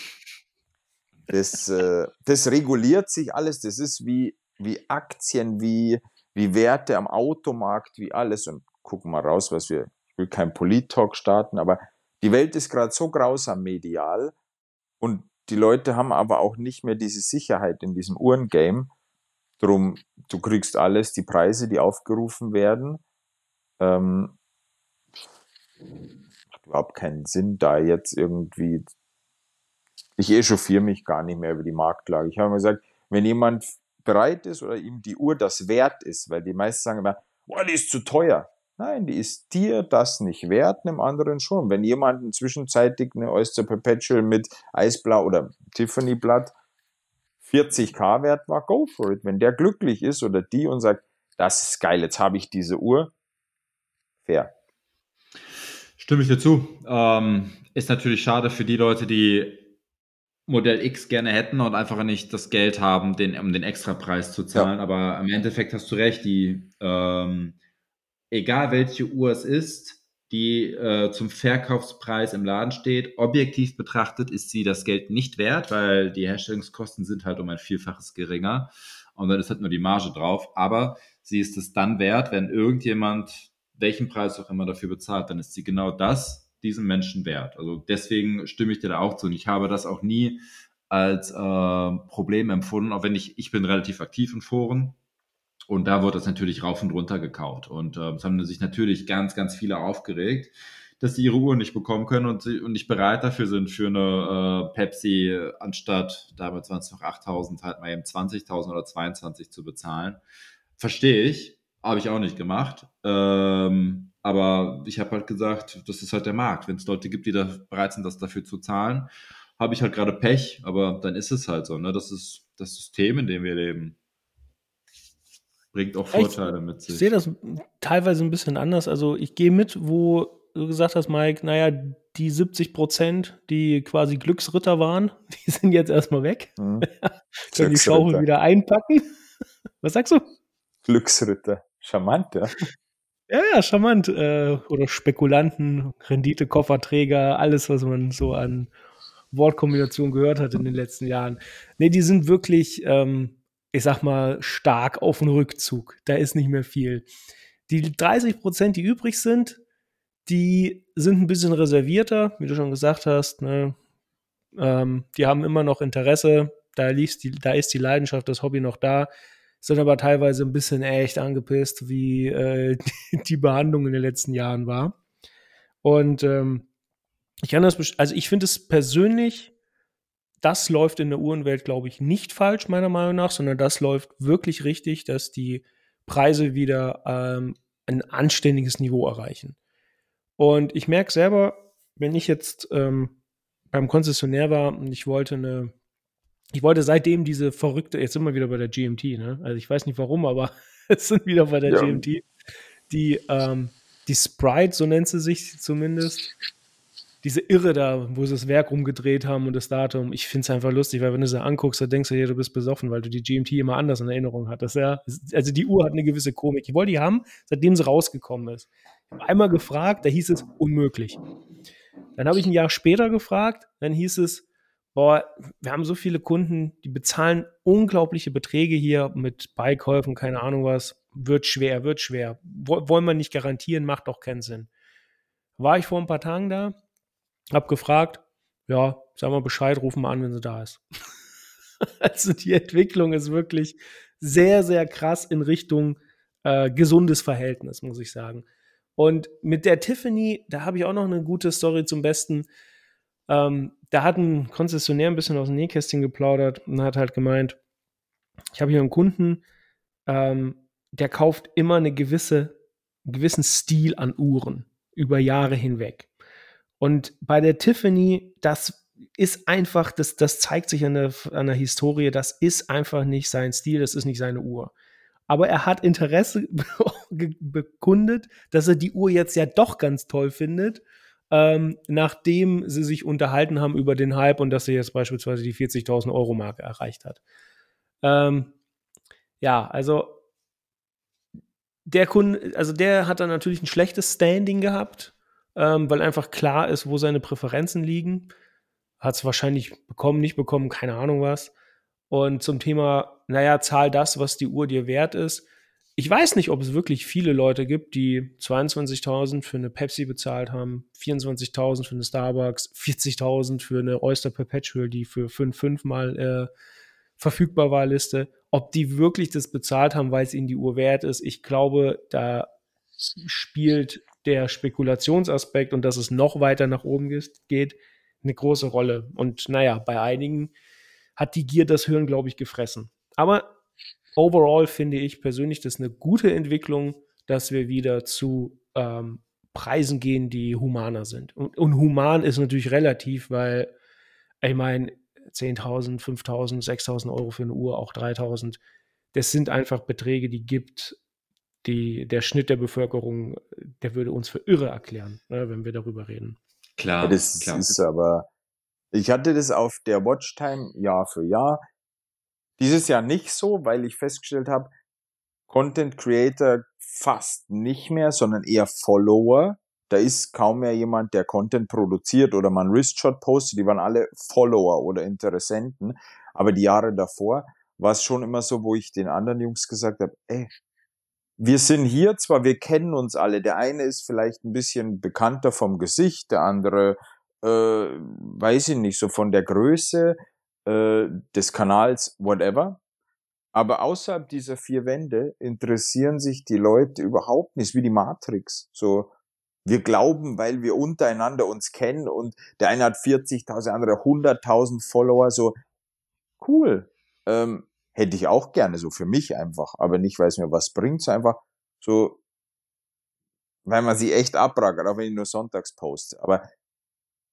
das, äh, das reguliert sich alles. Das ist wie, wie Aktien, wie, wie Werte am Automarkt, wie alles. Und gucken mal raus, was wir will kein Polit-Talk starten, aber die Welt ist gerade so grausam medial und die Leute haben aber auch nicht mehr diese Sicherheit in diesem Uhrengame. Drum, du kriegst alles, die Preise, die aufgerufen werden. Ähm, macht überhaupt keinen Sinn, da jetzt irgendwie. Ich echauffiere mich gar nicht mehr über die Marktlage. Ich habe mir gesagt, wenn jemand bereit ist oder ihm die Uhr das wert ist, weil die meisten sagen immer, boah, die ist zu teuer. Nein, die ist dir das nicht wert, einem anderen schon. Wenn jemand zwischenzeitig eine Oyster Perpetual mit Eisblau oder Tiffany Blatt 40k wert war, go for it. Wenn der glücklich ist oder die und sagt, das ist geil, jetzt habe ich diese Uhr, fair. Stimme ich dir zu. Ähm, ist natürlich schade für die Leute, die Modell X gerne hätten und einfach nicht das Geld haben, den, um den Extrapreis zu zahlen. Ja. Aber im Endeffekt hast du recht, die, ähm, egal welche Uhr es ist, die äh, zum Verkaufspreis im Laden steht. Objektiv betrachtet ist sie das Geld nicht wert, weil die Herstellungskosten sind halt um ein Vielfaches geringer und dann ist halt nur die Marge drauf. Aber sie ist es dann wert, wenn irgendjemand welchen Preis auch immer dafür bezahlt, dann ist sie genau das diesem Menschen wert. Also deswegen stimme ich dir da auch zu und ich habe das auch nie als äh, Problem empfunden, auch wenn ich, ich bin relativ aktiv in Foren, und da wurde das natürlich rauf und runter gekauft. Und äh, es haben sich natürlich ganz, ganz viele aufgeregt, dass sie ihre Uhr nicht bekommen können und, sie, und nicht bereit dafür sind, für eine äh, Pepsi anstatt damals waren es noch 8.000, halt mal eben 20.000 oder 22 zu bezahlen. Verstehe ich, habe ich auch nicht gemacht. Ähm, aber ich habe halt gesagt, das ist halt der Markt. Wenn es Leute gibt, die da bereit sind, das dafür zu zahlen, habe ich halt gerade Pech, aber dann ist es halt so. Ne? Das ist das System, in dem wir leben bringt auch Vorteile ich, mit sich. Ich sehe das teilweise ein bisschen anders. Also ich gehe mit, wo du gesagt hast, Mike, naja, die 70 Prozent, die quasi Glücksritter waren, die sind jetzt erstmal weg. Mhm. Können die Schaufel wieder einpacken. Was sagst du? Glücksritter. Charmant, ja. Ja, ja, charmant. Äh, oder Spekulanten, Rendite-Kofferträger, alles, was man so an Wortkombinationen gehört hat in den letzten Jahren. Nee, die sind wirklich, ähm, ich sag mal, stark auf den Rückzug. Da ist nicht mehr viel. Die 30 Prozent, die übrig sind, die sind ein bisschen reservierter, wie du schon gesagt hast. Ne? Ähm, die haben immer noch Interesse. Da, die, da ist die Leidenschaft, das Hobby noch da. Sind aber teilweise ein bisschen echt angepisst, wie äh, die Behandlung in den letzten Jahren war. Und ähm, ich kann das, also ich finde es persönlich das läuft in der Uhrenwelt, glaube ich, nicht falsch, meiner Meinung nach, sondern das läuft wirklich richtig, dass die Preise wieder ähm, ein anständiges Niveau erreichen. Und ich merke selber, wenn ich jetzt ähm, beim Konzessionär war und ich wollte eine, ich wollte seitdem diese verrückte, jetzt sind wir wieder bei der GMT, ne? Also ich weiß nicht warum, aber es sind wieder bei der ja. GMT. Die, ähm, die Sprite, so nennt sie sich zumindest, diese Irre da, wo sie das Werk rumgedreht haben und das Datum, ich finde es einfach lustig, weil wenn du sie anguckst, dann denkst du, ja, du bist besoffen, weil du die GMT immer anders in Erinnerung hattest. Ja? Also die Uhr hat eine gewisse Komik. Ich wollte die haben, seitdem sie rausgekommen ist. Einmal gefragt, da hieß es unmöglich. Dann habe ich ein Jahr später gefragt, dann hieß es, boah, wir haben so viele Kunden, die bezahlen unglaubliche Beträge hier mit Beikäufen, keine Ahnung was, wird schwer, wird schwer. Wollen wir nicht garantieren, macht doch keinen Sinn. War ich vor ein paar Tagen da, hab gefragt, ja, sag mal Bescheid, rufen wir an, wenn sie da ist. also die Entwicklung ist wirklich sehr, sehr krass in Richtung äh, gesundes Verhältnis, muss ich sagen. Und mit der Tiffany, da habe ich auch noch eine gute Story zum Besten. Ähm, da hat ein Konzessionär ein bisschen aus dem Nähkästchen geplaudert und hat halt gemeint, ich habe hier einen Kunden, ähm, der kauft immer eine gewisse, einen gewissen Stil an Uhren über Jahre hinweg. Und bei der Tiffany, das ist einfach, das, das zeigt sich an der, an der Historie, das ist einfach nicht sein Stil, das ist nicht seine Uhr. Aber er hat Interesse bekundet, dass er die Uhr jetzt ja doch ganz toll findet, ähm, nachdem sie sich unterhalten haben über den Hype und dass er jetzt beispielsweise die 40.000 Euro Marke erreicht hat. Ähm, ja, also der Kunde, also der hat dann natürlich ein schlechtes Standing gehabt, ähm, weil einfach klar ist, wo seine Präferenzen liegen. Hat es wahrscheinlich bekommen, nicht bekommen, keine Ahnung was. Und zum Thema, naja, zahl das, was die Uhr dir wert ist. Ich weiß nicht, ob es wirklich viele Leute gibt, die 22.000 für eine Pepsi bezahlt haben, 24.000 für eine Starbucks, 40.000 für eine Oyster Perpetual, die für 5,5 mal äh, verfügbar war Liste. Ob die wirklich das bezahlt haben, weil es ihnen die Uhr wert ist, ich glaube, da spielt der Spekulationsaspekt und dass es noch weiter nach oben geht, eine große Rolle. Und naja, bei einigen hat die Gier das Hirn, glaube ich, gefressen. Aber overall finde ich persönlich das eine gute Entwicklung, dass wir wieder zu ähm, Preisen gehen, die humaner sind. Und, und human ist natürlich relativ, weil ich meine, 10.000, 5.000, 6.000 Euro für eine Uhr, auch 3.000, das sind einfach Beträge, die gibt die, der Schnitt der Bevölkerung, der würde uns für irre erklären, ne, wenn wir darüber reden. Klar. Ja, das klar. ist aber, Ich hatte das auf der Watchtime Jahr für Jahr. Dieses Jahr nicht so, weil ich festgestellt habe, Content Creator fast nicht mehr, sondern eher Follower. Da ist kaum mehr jemand, der Content produziert oder man Wristshot postet. Die waren alle Follower oder Interessenten. Aber die Jahre davor war es schon immer so, wo ich den anderen Jungs gesagt habe, ey, wir sind hier zwar, wir kennen uns alle. Der eine ist vielleicht ein bisschen bekannter vom Gesicht, der andere, äh, weiß ich nicht, so von der Größe äh, des Kanals, whatever. Aber außerhalb dieser vier Wände interessieren sich die Leute überhaupt nicht, wie die Matrix. So, wir glauben, weil wir untereinander uns kennen und der eine hat 40.000, der andere 100.000 Follower, so cool. Ähm, hätte ich auch gerne, so für mich einfach, aber nicht, weil es mir was bringt, so einfach so, weil man sie echt abrackert, auch wenn ich nur sonntags poste. Aber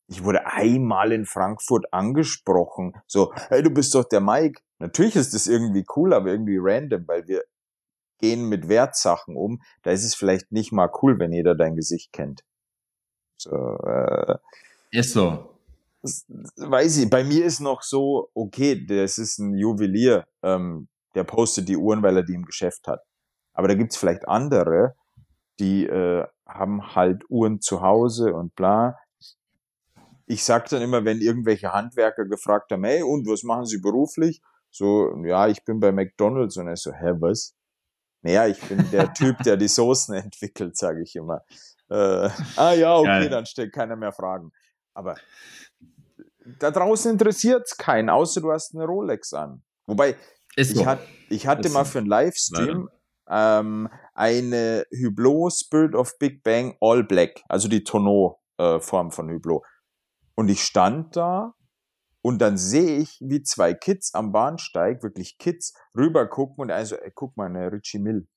ich wurde einmal in Frankfurt angesprochen, so, hey, du bist doch der Mike. Natürlich ist das irgendwie cool, aber irgendwie random, weil wir gehen mit Wertsachen um. Da ist es vielleicht nicht mal cool, wenn jeder dein Gesicht kennt. So, äh, ist so weiß ich, bei mir ist noch so, okay, das ist ein Juwelier, ähm, der postet die Uhren, weil er die im Geschäft hat. Aber da gibt's vielleicht andere, die äh, haben halt Uhren zu Hause und bla. Ich sag dann immer, wenn irgendwelche Handwerker gefragt haben, hey, und was machen Sie beruflich? So, ja, ich bin bei McDonalds und er so, hä, was? Naja, ich bin der Typ, der die Soßen entwickelt, sage ich immer. Äh, ah ja, okay, Geil. dann stellt keiner mehr Fragen. Aber da draußen interessiert es keinen, außer du hast eine Rolex an. Wobei, ich, hat, ich hatte Ist mal für einen Livestream ähm, eine Hublot Spirit of Big Bang All Black, also die Tonneau-Form äh, von Hublot. Und ich stand da und dann sehe ich, wie zwei Kids am Bahnsteig, wirklich Kids, rüber gucken und also, ey, guck mal, eine Richie Mill.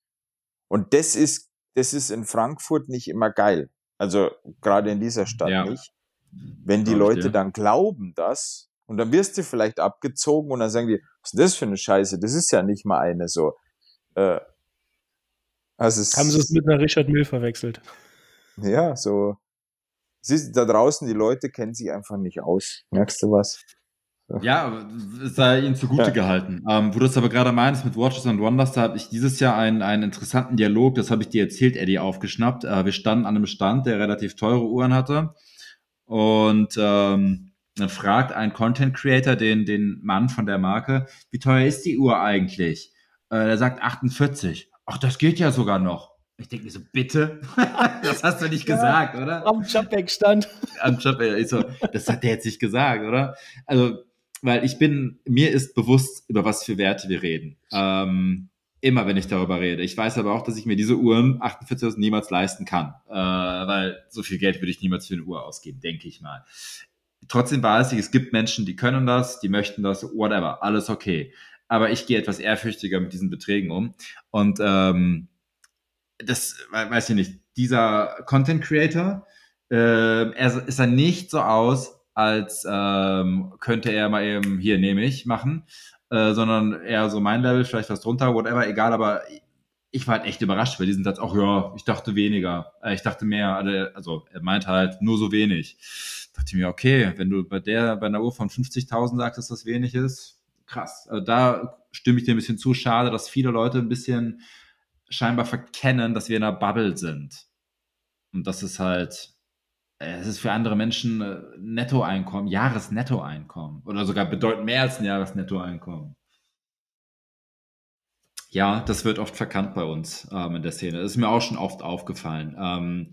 Und das ist, das ist in Frankfurt nicht immer geil. Also gerade in dieser Stadt ja. nicht. Wenn die Leute dann glauben das, und dann wirst du vielleicht abgezogen und dann sagen die, was ist das für eine Scheiße? Das ist ja nicht mal eine so. Äh, also es, Haben sie es mit einer Richard Mill verwechselt? Ja, so. Siehst, da draußen, die Leute kennen sich einfach nicht aus. Merkst du was? Ja, es sei ihnen zugute ja. gehalten. Ähm, wo du es aber gerade meinst mit Watches and Wonders, da habe ich dieses Jahr einen, einen interessanten Dialog, das habe ich dir erzählt, Eddie, aufgeschnappt. Äh, wir standen an einem Stand, der relativ teure Uhren hatte. Und ähm, dann fragt ein Content Creator den, den Mann von der Marke, wie teuer ist die Uhr eigentlich? Äh, der sagt 48. Ach, das geht ja sogar noch. Ich denke mir so, bitte? das hast du nicht ja, gesagt, oder? Am Jobback stand. Am Jobback, ich so, das hat der jetzt nicht gesagt, oder? Also, weil ich bin, mir ist bewusst, über was für Werte wir reden. Ähm, immer, wenn ich darüber rede. Ich weiß aber auch, dass ich mir diese Uhren 48.000 niemals leisten kann, äh, weil so viel Geld würde ich niemals für eine Uhr ausgeben, denke ich mal. Trotzdem weiß ich, es gibt Menschen, die können das, die möchten das, whatever, alles okay. Aber ich gehe etwas ehrfürchtiger mit diesen Beträgen um. Und ähm, das, weiß ich nicht, dieser Content Creator, äh, er ist dann nicht so aus, als ähm, könnte er mal eben hier nehme ich machen, äh, sondern eher so mein Level, vielleicht was drunter, whatever, egal, aber ich war halt echt überrascht bei diesem Satz. Auch ja, ich dachte weniger, äh, ich dachte mehr, also er meint halt nur so wenig. Da dachte mir, okay, wenn du bei der, bei einer Uhr von 50.000 sagst, dass das wenig ist, krass. Also da stimme ich dir ein bisschen zu. Schade, dass viele Leute ein bisschen scheinbar verkennen, dass wir in einer Bubble sind. Und das ist halt, es ist für andere Menschen äh, Nettoeinkommen, Jahresnettoeinkommen oder sogar bedeutend mehr als ein Jahresnettoeinkommen. Ja, das wird oft verkannt bei uns ähm, in der Szene. Das ist mir auch schon oft aufgefallen. Ähm,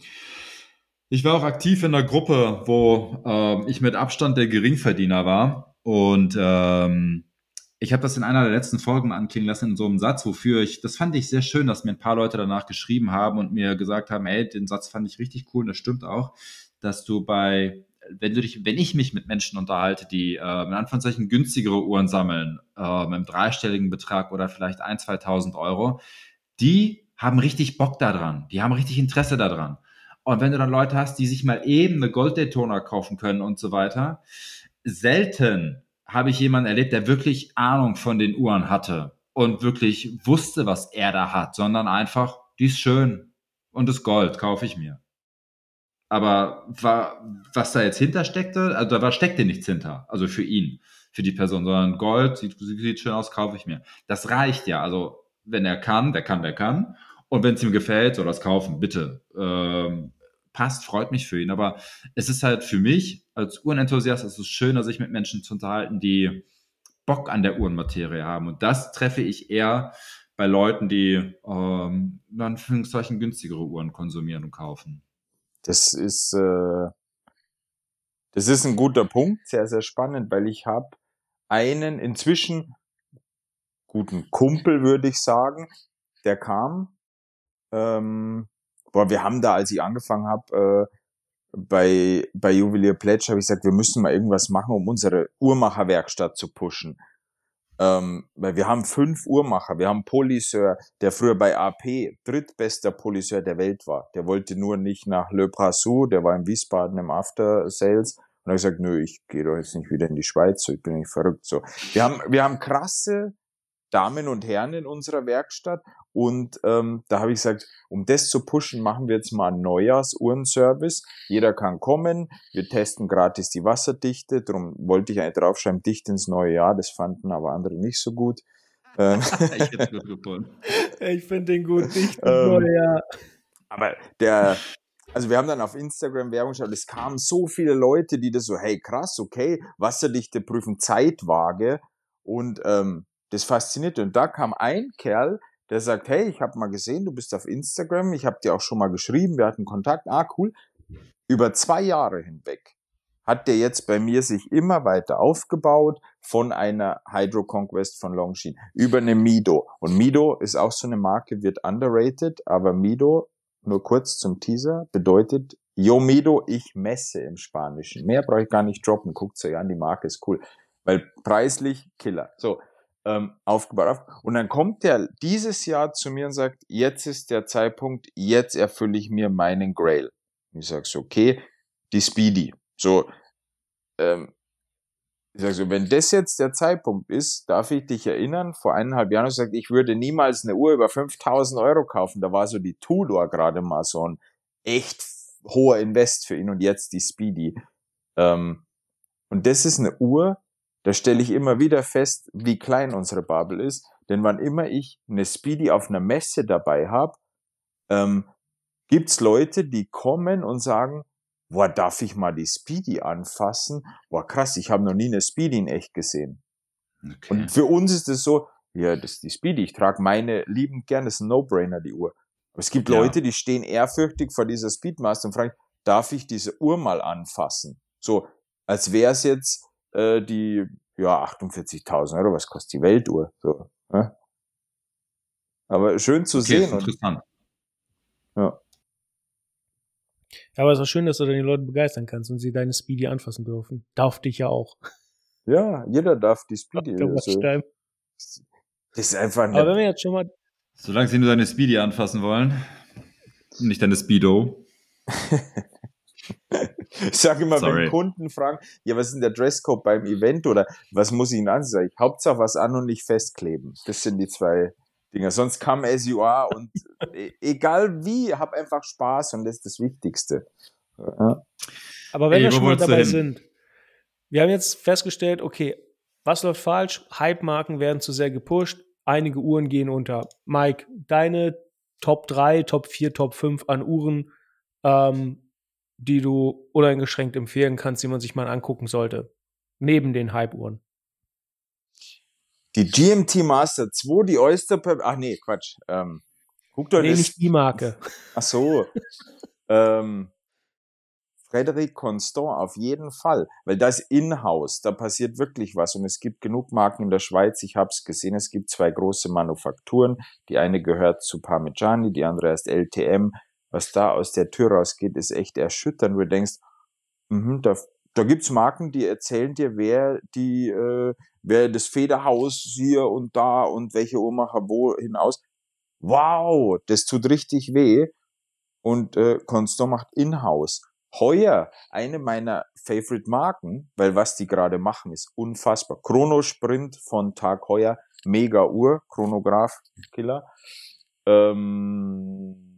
ich war auch aktiv in einer Gruppe, wo ähm, ich mit Abstand der Geringverdiener war und ähm, ich habe das in einer der letzten Folgen anklingen lassen in so einem Satz, wofür ich, das fand ich sehr schön, dass mir ein paar Leute danach geschrieben haben und mir gesagt haben, ey, den Satz fand ich richtig cool und das stimmt auch dass du bei, wenn du dich, wenn ich mich mit Menschen unterhalte, die äh, in Anführungszeichen günstigere Uhren sammeln, äh, mit einem dreistelligen Betrag oder vielleicht 1.000, 2.000 Euro, die haben richtig Bock daran, die haben richtig Interesse daran. Und wenn du dann Leute hast, die sich mal eben eine Gold Daytona kaufen können und so weiter, selten habe ich jemanden erlebt, der wirklich Ahnung von den Uhren hatte und wirklich wusste, was er da hat, sondern einfach, die ist schön und das Gold kaufe ich mir. Aber war, was da jetzt hintersteckte, also da steckte nichts hinter, also für ihn, für die Person, sondern Gold, sieht, sieht schön aus, kaufe ich mir. Das reicht ja. Also wenn er kann, der kann, der kann. Und wenn es ihm gefällt, soll es kaufen, bitte. Ähm, passt, freut mich für ihn. Aber es ist halt für mich als Uhrenenthusiast, es ist schöner, sich mit Menschen zu unterhalten, die Bock an der Uhrenmaterie haben. Und das treffe ich eher bei Leuten, die ähm, in Anführungszeichen günstigere Uhren konsumieren und kaufen. Das ist, äh, das ist ein guter Punkt, sehr, sehr spannend, weil ich habe einen inzwischen guten Kumpel, würde ich sagen, der kam. Ähm, boah, wir haben da, als ich angefangen habe, äh, bei, bei Juwelier Pledge, habe ich gesagt, wir müssen mal irgendwas machen, um unsere Uhrmacherwerkstatt zu pushen. Ähm, weil wir haben fünf Uhrmacher. Wir haben Polisseur, der früher bei AP drittbester Polisseur der Welt war. Der wollte nur nicht nach Le Brassou, der war in Wiesbaden im After Sales. Und er gesagt, nö, ich gehe doch jetzt nicht wieder in die Schweiz, so, ich bin nicht verrückt. So, wir haben, wir haben krasse Damen und Herren in unserer Werkstatt. Und ähm, da habe ich gesagt, um das zu pushen, machen wir jetzt mal einen Neujahrsuhrenservice. Jeder kann kommen. Wir testen gratis die Wasserdichte. Darum wollte ich eigentlich draufschreiben, dicht ins neue Jahr. Das fanden aber andere nicht so gut. Ähm, ich Ich finde den gut, dicht ins ähm, neue Jahr. Aber der, also wir haben dann auf Instagram Werbung geschaut, es kamen so viele Leute, die das so, hey krass, okay, Wasserdichte prüfen Zeitwaage und ähm, das fasziniert. Und da kam ein Kerl, der sagt, hey, ich habe mal gesehen, du bist auf Instagram, ich habe dir auch schon mal geschrieben, wir hatten Kontakt, ah cool. Über zwei Jahre hinweg hat der jetzt bei mir sich immer weiter aufgebaut von einer Hydro Conquest von Longines über eine Mido. Und Mido ist auch so eine Marke, wird underrated, aber Mido, nur kurz zum Teaser, bedeutet Yo Mido, ich messe im Spanischen. Mehr brauche ich gar nicht droppen, guckt euch an, die Marke ist cool. Weil preislich Killer. So, ähm, aufgebaut. Und dann kommt der dieses Jahr zu mir und sagt, jetzt ist der Zeitpunkt, jetzt erfülle ich mir meinen Grail. Ich sage so, okay, die Speedy. So, ähm, ich sage so, wenn das jetzt der Zeitpunkt ist, darf ich dich erinnern, vor eineinhalb Jahren hast du gesagt, ich würde niemals eine Uhr über 5000 Euro kaufen. Da war so die Tudor gerade mal so ein echt hoher Invest für ihn und jetzt die Speedy. Ähm, und das ist eine Uhr, da stelle ich immer wieder fest, wie klein unsere Bubble ist. Denn wann immer ich eine Speedy auf einer Messe dabei habe, ähm, gibt's Leute, die kommen und sagen, boah, darf ich mal die Speedy anfassen? Boah, krass, ich habe noch nie eine Speedy in echt gesehen. Okay. Und für uns ist es so, ja, das ist die Speedy. Ich trage meine liebend gern, das ist ein No-Brainer, die Uhr. Aber es gibt ja. Leute, die stehen ehrfürchtig vor dieser Speedmaster und fragen, darf ich diese Uhr mal anfassen? So, als wäre es jetzt äh, die ja 48.000 Euro, was kostet die Weltuhr? So, ne? Aber schön zu okay, sehen. Interessant. Und, ja. Ja, aber es ist auch schön, dass du dann die Leute begeistern kannst und sie deine Speedy anfassen dürfen. Darf dich ja auch. Ja, jeder darf die Speedy. Also, das ist einfach eine Aber wenn wir jetzt schon mal. Solange sie nur deine Speedy anfassen wollen, nicht deine Speedo. Ich sage immer, Sorry. wenn Kunden fragen, ja, was ist denn der Dresscode beim Event oder was muss ich ihnen anziehen? Hauptsache was an und nicht festkleben. Das sind die zwei Dinger. Sonst come as you are und e, egal wie, hab einfach Spaß und das ist das Wichtigste. Ja. Aber wenn Ey, wir schon mal dabei sind, wir haben jetzt festgestellt, okay, was läuft falsch? Hype-Marken werden zu sehr gepusht, einige Uhren gehen unter. Mike, deine Top 3, Top 4, Top 5 an Uhren, ähm, die du uneingeschränkt empfehlen kannst, die man sich mal angucken sollte? Neben den Hype-Uhren. Die GMT Master 2, die Oyster Pep Ach nee, Quatsch. Ähm, guckt euch nee, das. nicht die Marke. Ach so. ähm, Frederic Constant auf jeden Fall, weil das in-house, da passiert wirklich was und es gibt genug Marken in der Schweiz, ich habe es gesehen, es gibt zwei große Manufakturen, die eine gehört zu Parmigiani, die andere heißt LTM, was da aus der Tür rausgeht, ist echt erschütternd. Du denkst, mh, da, da gibt's Marken, die erzählen dir, wer die, äh, wer das Federhaus hier und da und welche Uhrmacher wo hinaus. Wow, das tut richtig weh. Und äh, Constant macht in-house. Heuer eine meiner Favorite Marken, weil was die gerade machen, ist unfassbar. Chronosprint von Tag Heuer, mega Uhr, Chronograph, Killer. Ähm,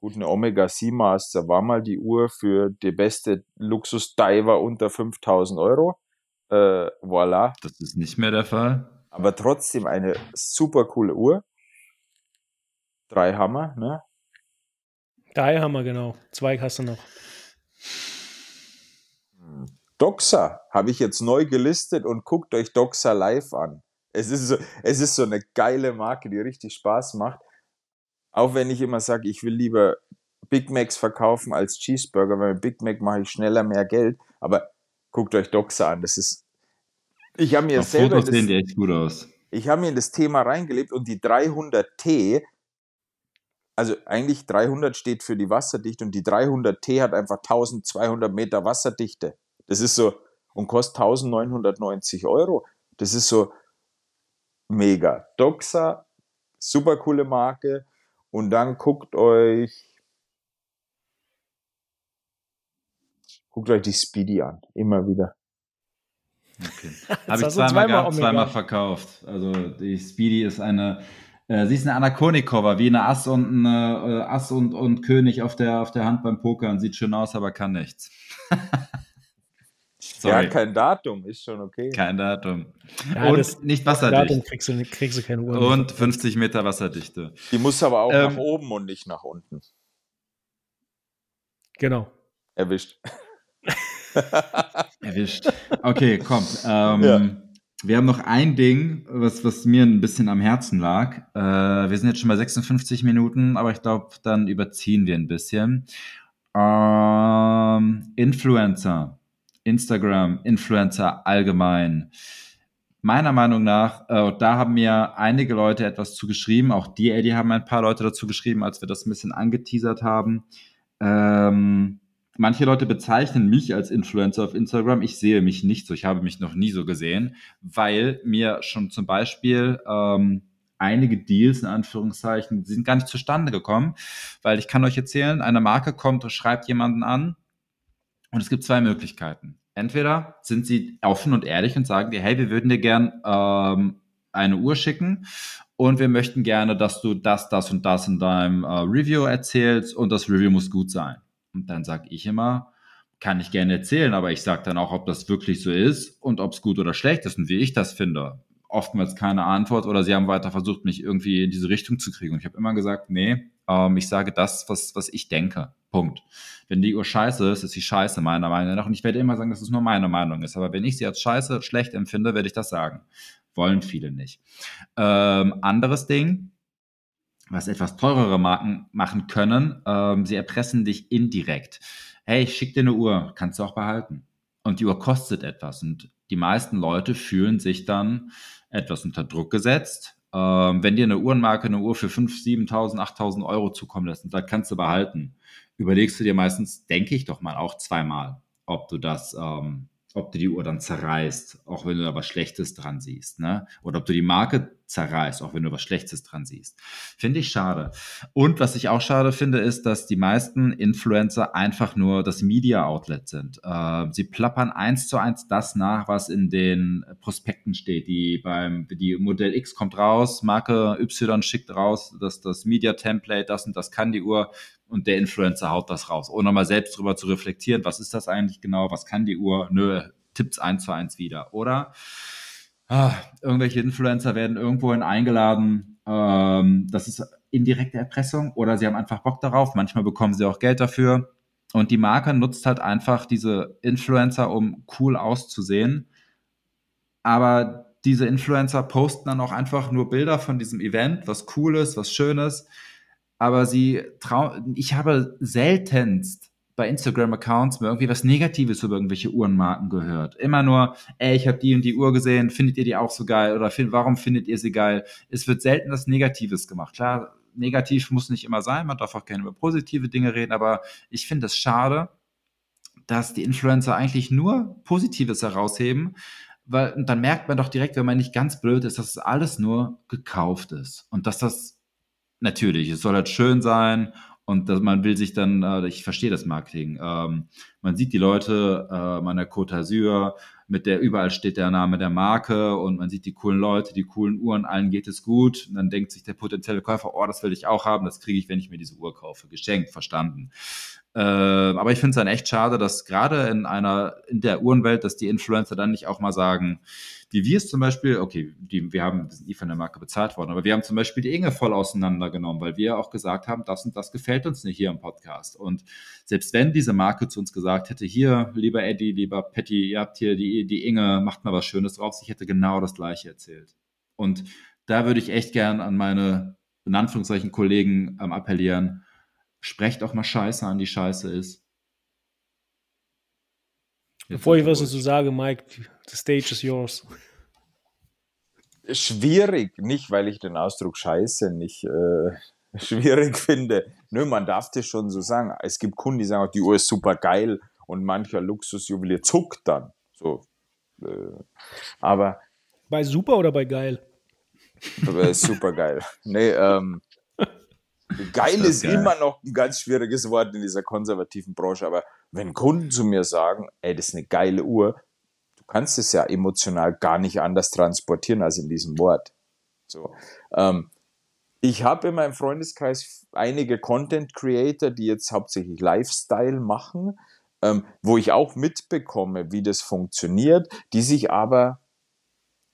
Gut, eine Omega Seamaster war mal die Uhr für die beste Luxus-Diver unter 5000 Euro. Äh, voilà. Das ist nicht mehr der Fall. Aber trotzdem eine super coole Uhr. Drei Hammer, ne? Drei Hammer, genau. Zwei hast du noch. Doxa habe ich jetzt neu gelistet und guckt euch Doxa live an. Es ist, so, es ist so eine geile Marke, die richtig Spaß macht. Auch wenn ich immer sage, ich will lieber Big Macs verkaufen als Cheeseburger, weil mit Big Mac mache ich schneller mehr Geld. Aber guckt euch Doxa an. Das ist. Ich habe mir Auf selber. Fotos Das, sehen die echt gut aus. ich habe mir in das Thema reingelebt und die 300T, also eigentlich 300 steht für die Wasserdichte und die 300T hat einfach 1200 Meter Wasserdichte. Das ist so und kostet 1990 Euro. Das ist so mega. Doxa, super coole Marke. Und dann guckt euch, guckt euch die Speedy an. Immer wieder. Okay. Habe ich zweimal, zweimal gehabt, zweimal verkauft. Also die Speedy ist eine, äh, sie ist eine Anakonikova, wie eine Ass und eine äh, Ass und, und König auf der, auf der Hand beim Pokern. Sieht schön aus, aber kann nichts. Sorry, Ja, kein Datum, ist schon okay. kein Datum. Ja, und nicht Datum wasserdicht. kriegst du, kriegst du keine Uhr. Und 50 Meter Wasserdichte. Die muss aber auch Ähm, nach oben und nicht nach unten. Genau. Erwischt. Erwischt. Okay, komm. Ähm, Ja. Wir haben noch ein Ding, was, was mir ein bisschen am Herzen lag. Äh, wir sind jetzt schon bei 56 Minuten, aber ich glaube, dann überziehen wir ein bisschen. Ähm, Influencer, Instagram, Influencer allgemein. Meiner Meinung nach, äh, da haben mir einige Leute etwas zu geschrieben, auch die, Eddie, haben ein paar Leute dazu geschrieben, als wir das ein bisschen angeteasert haben. Ähm, manche Leute bezeichnen mich als Influencer auf Instagram. Ich sehe mich nicht so. Ich habe mich noch nie so gesehen, weil mir schon zum Beispiel ähm, einige Deals in Anführungszeichen, sind gar nicht zustande gekommen, weil ich kann euch erzählen, eine Marke kommt, schreibt jemanden an und es gibt zwei Möglichkeiten. Entweder sind sie offen und ehrlich und sagen dir, hey, wir würden dir gern ähm, eine Uhr schicken und wir möchten gerne, dass du das, das und das in deinem äh, Review erzählst und das Review muss gut sein. Und dann sage ich immer, kann ich gerne erzählen, aber ich sage dann auch, ob das wirklich so ist und ob es gut oder schlecht ist und wie ich das finde. Oftmals keine Antwort oder sie haben weiter versucht, mich irgendwie in diese Richtung zu kriegen. Und ich habe immer gesagt, nee, ähm, ich sage das, was, was ich denke. Punkt. Wenn die Uhr scheiße ist, ist sie scheiße, meiner Meinung nach. Und ich werde immer sagen, dass es nur meine Meinung ist. Aber wenn ich sie als scheiße, schlecht empfinde, werde ich das sagen. Wollen viele nicht. Ähm, anderes Ding, was etwas teurere Marken machen können, ähm, sie erpressen dich indirekt. Hey, ich schicke dir eine Uhr, kannst du auch behalten. Und die Uhr kostet etwas. Und die meisten Leute fühlen sich dann etwas unter Druck gesetzt. Ähm, wenn dir eine Uhrenmarke eine Uhr für 5.000, 7.000, 8.000 Euro zukommen lässt und sagt, kannst du behalten, überlegst du dir meistens, denke ich doch mal, auch zweimal, ob du das, ähm, ob du die Uhr dann zerreißt, auch wenn du da was Schlechtes dran siehst, ne? Oder ob du die Marke zerreißt, auch wenn du was Schlechtes dran siehst. Finde ich schade. Und was ich auch schade finde, ist, dass die meisten Influencer einfach nur das Media Outlet sind. Äh, sie plappern eins zu eins das nach, was in den Prospekten steht. Die beim, die Modell X kommt raus, Marke Y schickt raus, dass das Media Template, das und das kann die Uhr und der Influencer haut das raus, ohne mal selbst drüber zu reflektieren, was ist das eigentlich genau, was kann die Uhr, nö, tippt's eins zu eins wieder. Oder ah, irgendwelche Influencer werden irgendwohin eingeladen, ähm, das ist indirekte Erpressung oder sie haben einfach Bock darauf, manchmal bekommen sie auch Geld dafür. Und die Marke nutzt halt einfach diese Influencer, um cool auszusehen, aber diese Influencer posten dann auch einfach nur Bilder von diesem Event, was cool ist, was schön ist, aber sie trauen, ich habe seltenst bei Instagram-Accounts mir irgendwie was Negatives über irgendwelche Uhrenmarken gehört. Immer nur, ey, ich habe die und die Uhr gesehen, findet ihr die auch so geil? Oder find, warum findet ihr sie geil? Es wird selten was Negatives gemacht. Klar, negativ muss nicht immer sein, man darf auch gerne über positive Dinge reden, aber ich finde es schade, dass die Influencer eigentlich nur Positives herausheben, weil dann merkt man doch direkt, wenn man nicht ganz blöd ist, dass es alles nur gekauft ist und dass das natürlich, es soll halt schön sein und dass man will sich dann, äh, ich verstehe das Marketing, ähm, man sieht die Leute äh, an Côte d'Azur, mit der überall steht der Name der Marke und man sieht die coolen Leute, die coolen Uhren, allen geht es gut. Und dann denkt sich der potenzielle Käufer, oh, das will ich auch haben, das kriege ich, wenn ich mir diese Uhr kaufe. Geschenkt, verstanden. Äh, aber ich finde es dann echt schade, dass gerade in einer, in der Uhrenwelt, dass die Influencer dann nicht auch mal sagen, wie wir es zum Beispiel, okay, die, wir haben, wir sind nie von der Marke bezahlt worden, aber wir haben zum Beispiel die Inge voll auseinandergenommen, weil wir auch gesagt haben, das und das gefällt uns nicht hier im Podcast. Und selbst wenn diese Marke zu uns gesagt hätte, hier, lieber Eddie, lieber Patty, ihr habt hier die, die Inge, macht mal was Schönes draus, ich hätte genau das Gleiche erzählt. Und da würde ich echt gern an meine, in Anführungszeichen, Kollegen ähm, appellieren, sprecht auch mal Scheiße an, die Scheiße ist. Jetzt Bevor ich was dazu sage, Mike, the stage is yours. Schwierig, nicht weil ich den Ausdruck Scheiße nicht äh, schwierig finde. Nö, man darf das schon so sagen. Es gibt Kunden, die sagen, die Uhr ist super geil und mancher Luxusjuwelier zuckt dann. So. Äh, aber. Bei super oder bei geil? Bei super geil. Nee, ähm, Geil ist, ist geil. immer noch ein ganz schwieriges Wort in dieser konservativen Branche, aber wenn Kunden zu mir sagen, ey, das ist eine geile Uhr, du kannst es ja emotional gar nicht anders transportieren als in diesem Wort. So. Ähm, ich habe in meinem Freundeskreis einige Content Creator, die jetzt hauptsächlich Lifestyle machen, ähm, wo ich auch mitbekomme, wie das funktioniert, die sich aber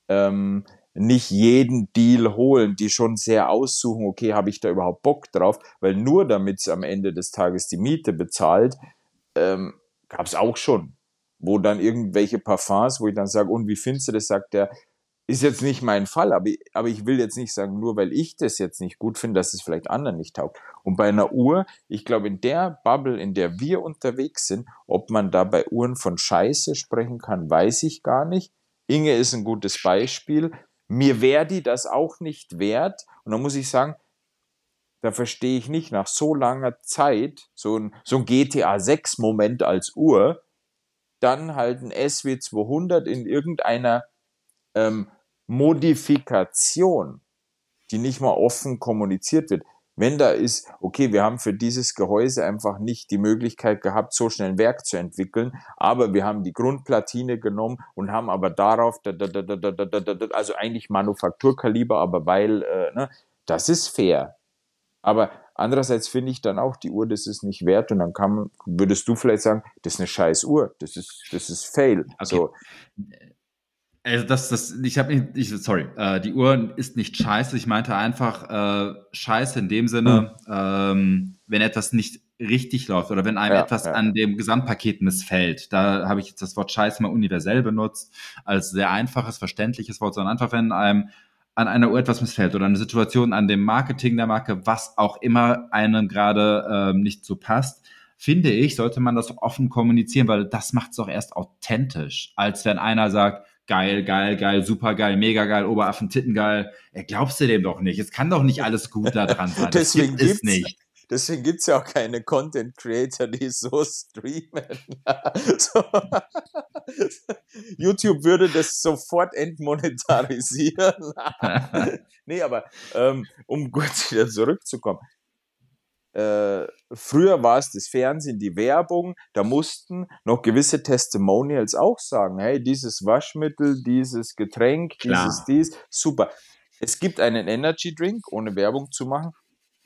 ähm, nicht jeden Deal holen, die schon sehr aussuchen, okay, habe ich da überhaupt Bock drauf, weil nur damit es am Ende des Tages die Miete bezahlt, ähm, gab es auch schon, wo dann irgendwelche Parfums, wo ich dann sage, und wie findest du das, sagt der, ist jetzt nicht mein Fall, aber, aber ich will jetzt nicht sagen, nur weil ich das jetzt nicht gut finde, dass es vielleicht anderen nicht taugt. Und bei einer Uhr, ich glaube, in der Bubble, in der wir unterwegs sind, ob man da bei Uhren von Scheiße sprechen kann, weiß ich gar nicht. Inge ist ein gutes Beispiel. Mir wäre die das auch nicht wert. Und da muss ich sagen, da verstehe ich nicht nach so langer Zeit so ein, so ein GTA 6 Moment als Uhr, dann halt ein SW200 in irgendeiner ähm, Modifikation, die nicht mal offen kommuniziert wird. Wenn da ist, okay, wir haben für dieses Gehäuse einfach nicht die Möglichkeit gehabt, so schnell ein Werk zu entwickeln, aber wir haben die Grundplatine genommen und haben aber darauf, also eigentlich Manufakturkaliber, aber weil, äh, ne, das ist fair. Aber andererseits finde ich dann auch, die Uhr, das ist nicht wert und dann kann, würdest du vielleicht sagen, das ist eine scheiß Uhr, das ist, das ist fail. Okay. So. Also das, das, ich habe nicht, ich, sorry, äh, die Uhr ist nicht scheiße. Ich meinte einfach äh, scheiße in dem Sinne, mhm. ähm, wenn etwas nicht richtig läuft oder wenn einem ja, etwas ja. an dem Gesamtpaket missfällt. Da habe ich jetzt das Wort scheiße mal universell benutzt, als sehr einfaches, verständliches Wort, sondern einfach, wenn einem an einer Uhr etwas missfällt oder eine Situation an dem Marketing der Marke, was auch immer einem gerade ähm, nicht so passt, finde ich, sollte man das offen kommunizieren, weil das macht es auch erst authentisch, als wenn einer sagt, geil, geil, geil, super geil, mega geil, Oberaffen, Titten geil. Ey, glaubst du dem doch nicht? Es kann doch nicht alles gut da dran sein. Deswegen gibt es nicht. Deswegen gibt es ja auch keine Content Creator, die so streamen. so. YouTube würde das sofort entmonetarisieren. nee, aber ähm, um kurz wieder zurückzukommen äh, früher war es das Fernsehen, die Werbung, da mussten noch gewisse Testimonials auch sagen, hey, dieses Waschmittel, dieses Getränk, Klar. dieses dies, super. Es gibt einen Energy Drink, ohne Werbung zu machen,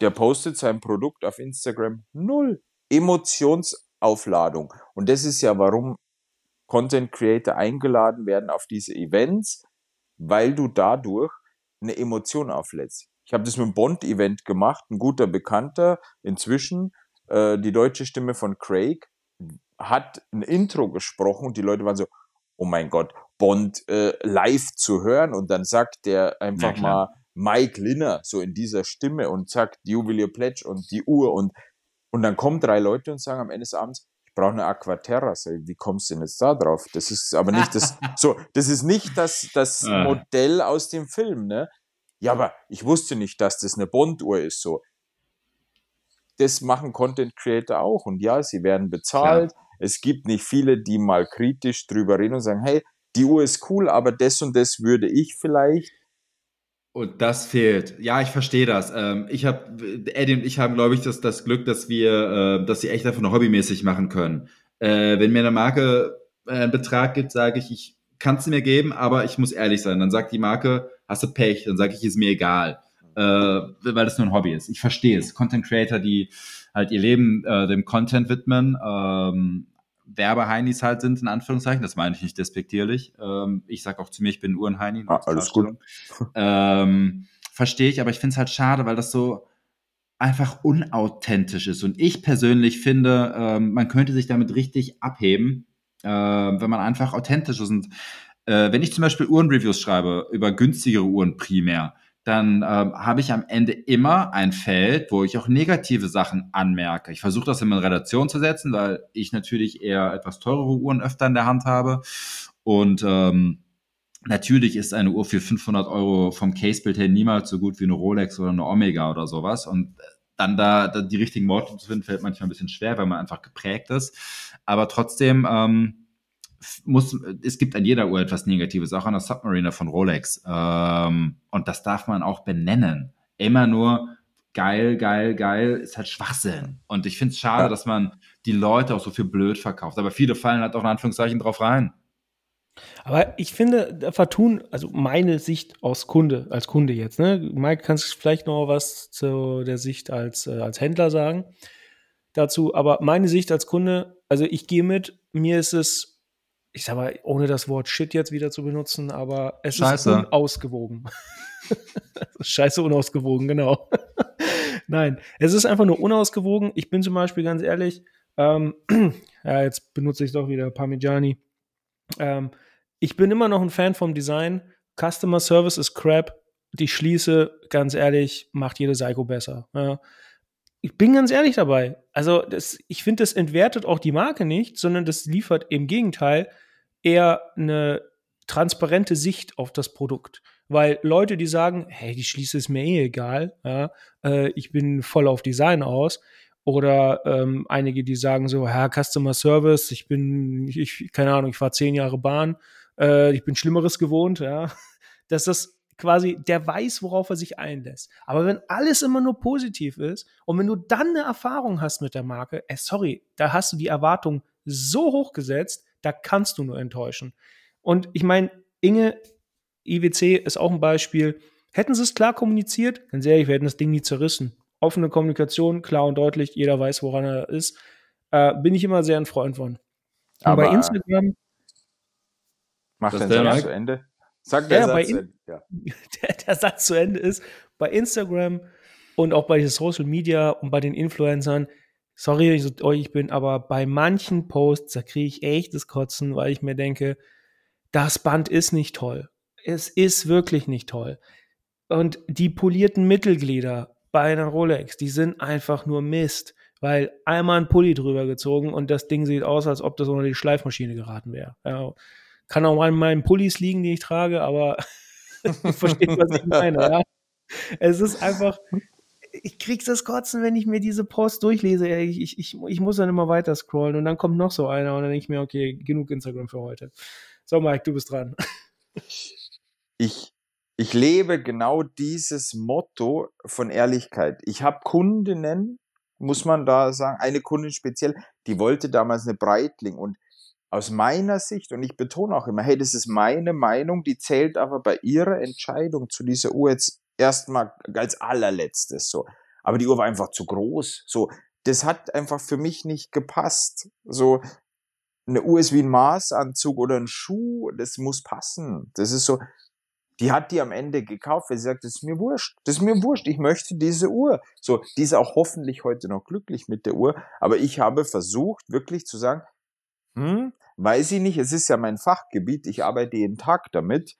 der postet sein Produkt auf Instagram null. Emotionsaufladung. Und das ist ja, warum Content Creator eingeladen werden auf diese Events, weil du dadurch eine Emotion auflädst. Ich habe das mit dem Bond-Event gemacht, ein guter Bekannter inzwischen, äh, die deutsche Stimme von Craig, hat ein Intro gesprochen und die Leute waren so, oh mein Gott, Bond äh, live zu hören und dann sagt der einfach ja, mal Mike Linner so in dieser Stimme und sagt Juwelier Pledge und die Uhr und und dann kommen drei Leute und sagen am Ende des Abends, ich brauche eine Aquaterra. Wie kommst du denn jetzt da drauf? Das ist aber nicht das, so, das ist nicht das, das ah. Modell aus dem Film, ne? Ja, aber ich wusste nicht, dass das eine Bond-Uhr ist. So, das machen Content Creator auch. Und ja, sie werden bezahlt. Klar. Es gibt nicht viele, die mal kritisch drüber reden und sagen, hey, die Uhr ist cool, aber das und das würde ich vielleicht. Und das fehlt. Ja, ich verstehe das. Ähm, ich habe, Eddie und ich haben, glaube ich, das, das Glück, dass wir, äh, dass sie echt davon hobbymäßig machen können. Äh, wenn mir eine Marke äh, einen Betrag gibt, sage ich, ich kannst du mir geben, aber ich muss ehrlich sein. Dann sagt die Marke, hast du Pech, dann sage ich, ist mir egal, äh, weil das nur ein Hobby ist. Ich verstehe es. Content Creator, die halt ihr Leben äh, dem Content widmen, ähm, Werbeheinis halt sind, in Anführungszeichen. Das meine ich nicht despektierlich. Ähm, ich sage auch zu mir, ich bin Uhrenheini. Ah, alles gut. Ähm, verstehe ich, aber ich finde es halt schade, weil das so einfach unauthentisch ist. Und ich persönlich finde, ähm, man könnte sich damit richtig abheben, äh, wenn man einfach authentisch ist. Und äh, wenn ich zum Beispiel Uhrenreviews schreibe über günstigere Uhren primär, dann ähm, habe ich am Ende immer ein Feld, wo ich auch negative Sachen anmerke. Ich versuche das immer in Relation zu setzen, weil ich natürlich eher etwas teurere Uhren öfter in der Hand habe. Und ähm, natürlich ist eine Uhr für 500 Euro vom Casebild her niemals so gut wie eine Rolex oder eine Omega oder sowas. Und dann da, da die richtigen Worte zu finden, fällt manchmal ein bisschen schwer, weil man einfach geprägt ist. Aber trotzdem ähm, muss, es gibt an jeder Uhr etwas Negatives, auch an der Submariner von Rolex. Ähm, und das darf man auch benennen. Immer nur geil, geil, geil ist halt Schwachsinn. Und ich finde es schade, ja. dass man die Leute auch so viel blöd verkauft. Aber viele fallen halt auch in Anführungszeichen drauf rein. Aber ich finde, vertun, also meine Sicht aus Kunde, als Kunde jetzt, ne? Mike, kannst du vielleicht noch was zu der Sicht als, äh, als Händler sagen dazu? Aber meine Sicht als Kunde, also ich gehe mit, mir ist es ich sag mal, ohne das Wort Shit jetzt wieder zu benutzen, aber es Scheiße. ist unausgewogen. Scheiße unausgewogen, genau. Nein, es ist einfach nur unausgewogen. Ich bin zum Beispiel ganz ehrlich, ähm, ja, jetzt benutze ich doch wieder Parmigiani. Ähm, ich bin immer noch ein Fan vom Design. Customer Service ist crap. Die schließe, ganz ehrlich, macht jede Psycho besser. Ja. Ich bin ganz ehrlich dabei. Also, das, ich finde, das entwertet auch die Marke nicht, sondern das liefert im Gegenteil eher eine transparente Sicht auf das Produkt. Weil Leute, die sagen, hey, die Schließe ist mir eh egal, ja, äh, ich bin voll auf Design aus. Oder ähm, einige, die sagen so, Herr Customer Service, ich bin, ich, keine Ahnung, ich war zehn Jahre Bahn, äh, ich bin Schlimmeres gewohnt, ja. Dass das quasi, der weiß, worauf er sich einlässt. Aber wenn alles immer nur positiv ist und wenn du dann eine Erfahrung hast mit der Marke, äh, sorry, da hast du die Erwartung so hoch gesetzt, da kannst du nur enttäuschen. Und ich meine, Inge, IWC ist auch ein Beispiel. Hätten sie es klar kommuniziert, ganz ehrlich, wir hätten das Ding nie zerrissen. Offene Kommunikation, klar und deutlich, jeder weiß, woran er ist. Äh, bin ich immer sehr ein Freund von. Aber bei Instagram. Macht den Satz zu Ende? Sag der ja, Satz zu Ende. Ja. Der, der Satz zu Ende ist, bei Instagram und auch bei Social Media und bei den Influencern, sorry, ich, so, ich bin, aber bei manchen Posts, da kriege ich echt das Kotzen, weil ich mir denke, das Band ist nicht toll. Es ist wirklich nicht toll. Und die polierten Mittelglieder bei einer Rolex, die sind einfach nur Mist, weil einmal ein Pulli drüber gezogen und das Ding sieht aus, als ob das unter die Schleifmaschine geraten wäre. Ja, kann auch mal in meinen Pullis liegen, die ich trage, aber versteht, was ich meine. Ja? Es ist einfach, ich krieg's das Kotzen, wenn ich mir diese Post durchlese. Ich, ich, ich, ich muss dann immer weiter scrollen und dann kommt noch so einer und dann denke ich mir, okay, genug Instagram für heute. So, Mike, du bist dran. Ich, ich lebe genau dieses Motto von Ehrlichkeit. Ich habe Kundinnen, muss man da sagen, eine Kundin speziell, die wollte damals eine Breitling und aus meiner Sicht, und ich betone auch immer, hey, das ist meine Meinung, die zählt aber bei ihrer Entscheidung zu dieser Uhr jetzt erstmal als allerletztes so. Aber die Uhr war einfach zu groß. So, das hat einfach für mich nicht gepasst. So, eine Uhr ist wie ein Maßanzug oder ein Schuh, das muss passen. Das ist so, die hat die am Ende gekauft, weil sie sagt, das ist mir wurscht, das ist mir wurscht, ich möchte diese Uhr. So, die ist auch hoffentlich heute noch glücklich mit der Uhr, aber ich habe versucht, wirklich zu sagen, hm, weiß ich nicht, es ist ja mein Fachgebiet, ich arbeite jeden Tag damit,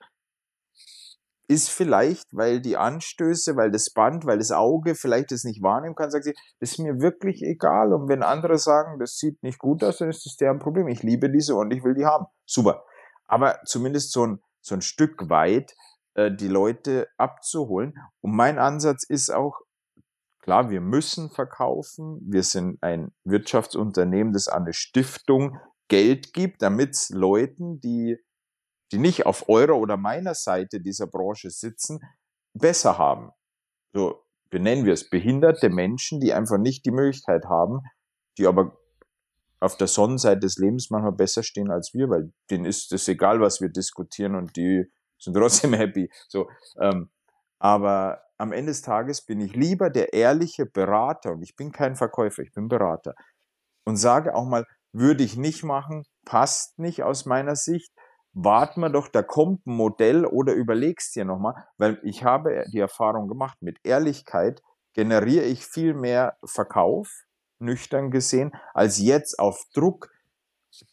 ist vielleicht, weil die Anstöße, weil das Band, weil das Auge vielleicht das nicht wahrnehmen kann, sagt sie, das ist mir wirklich egal. Und wenn andere sagen, das sieht nicht gut aus, dann ist das deren Problem. Ich liebe diese und ich will die haben. Super. Aber zumindest so ein, so ein Stück weit äh, die Leute abzuholen. Und mein Ansatz ist auch, klar, wir müssen verkaufen. Wir sind ein Wirtschaftsunternehmen, das an eine Stiftung Geld gibt, damit Leuten, die die nicht auf eurer oder meiner Seite dieser Branche sitzen, besser haben. So benennen wir es, behinderte Menschen, die einfach nicht die Möglichkeit haben, die aber auf der Sonnenseite des Lebens manchmal besser stehen als wir, weil denen ist es egal, was wir diskutieren und die sind trotzdem happy. So, ähm, aber am Ende des Tages bin ich lieber der ehrliche Berater und ich bin kein Verkäufer, ich bin Berater und sage auch mal, würde ich nicht machen, passt nicht aus meiner Sicht. Warten wir doch, da kommt ein Modell oder überlegst dir nochmal, weil ich habe die Erfahrung gemacht, mit Ehrlichkeit generiere ich viel mehr Verkauf, nüchtern gesehen, als jetzt auf Druck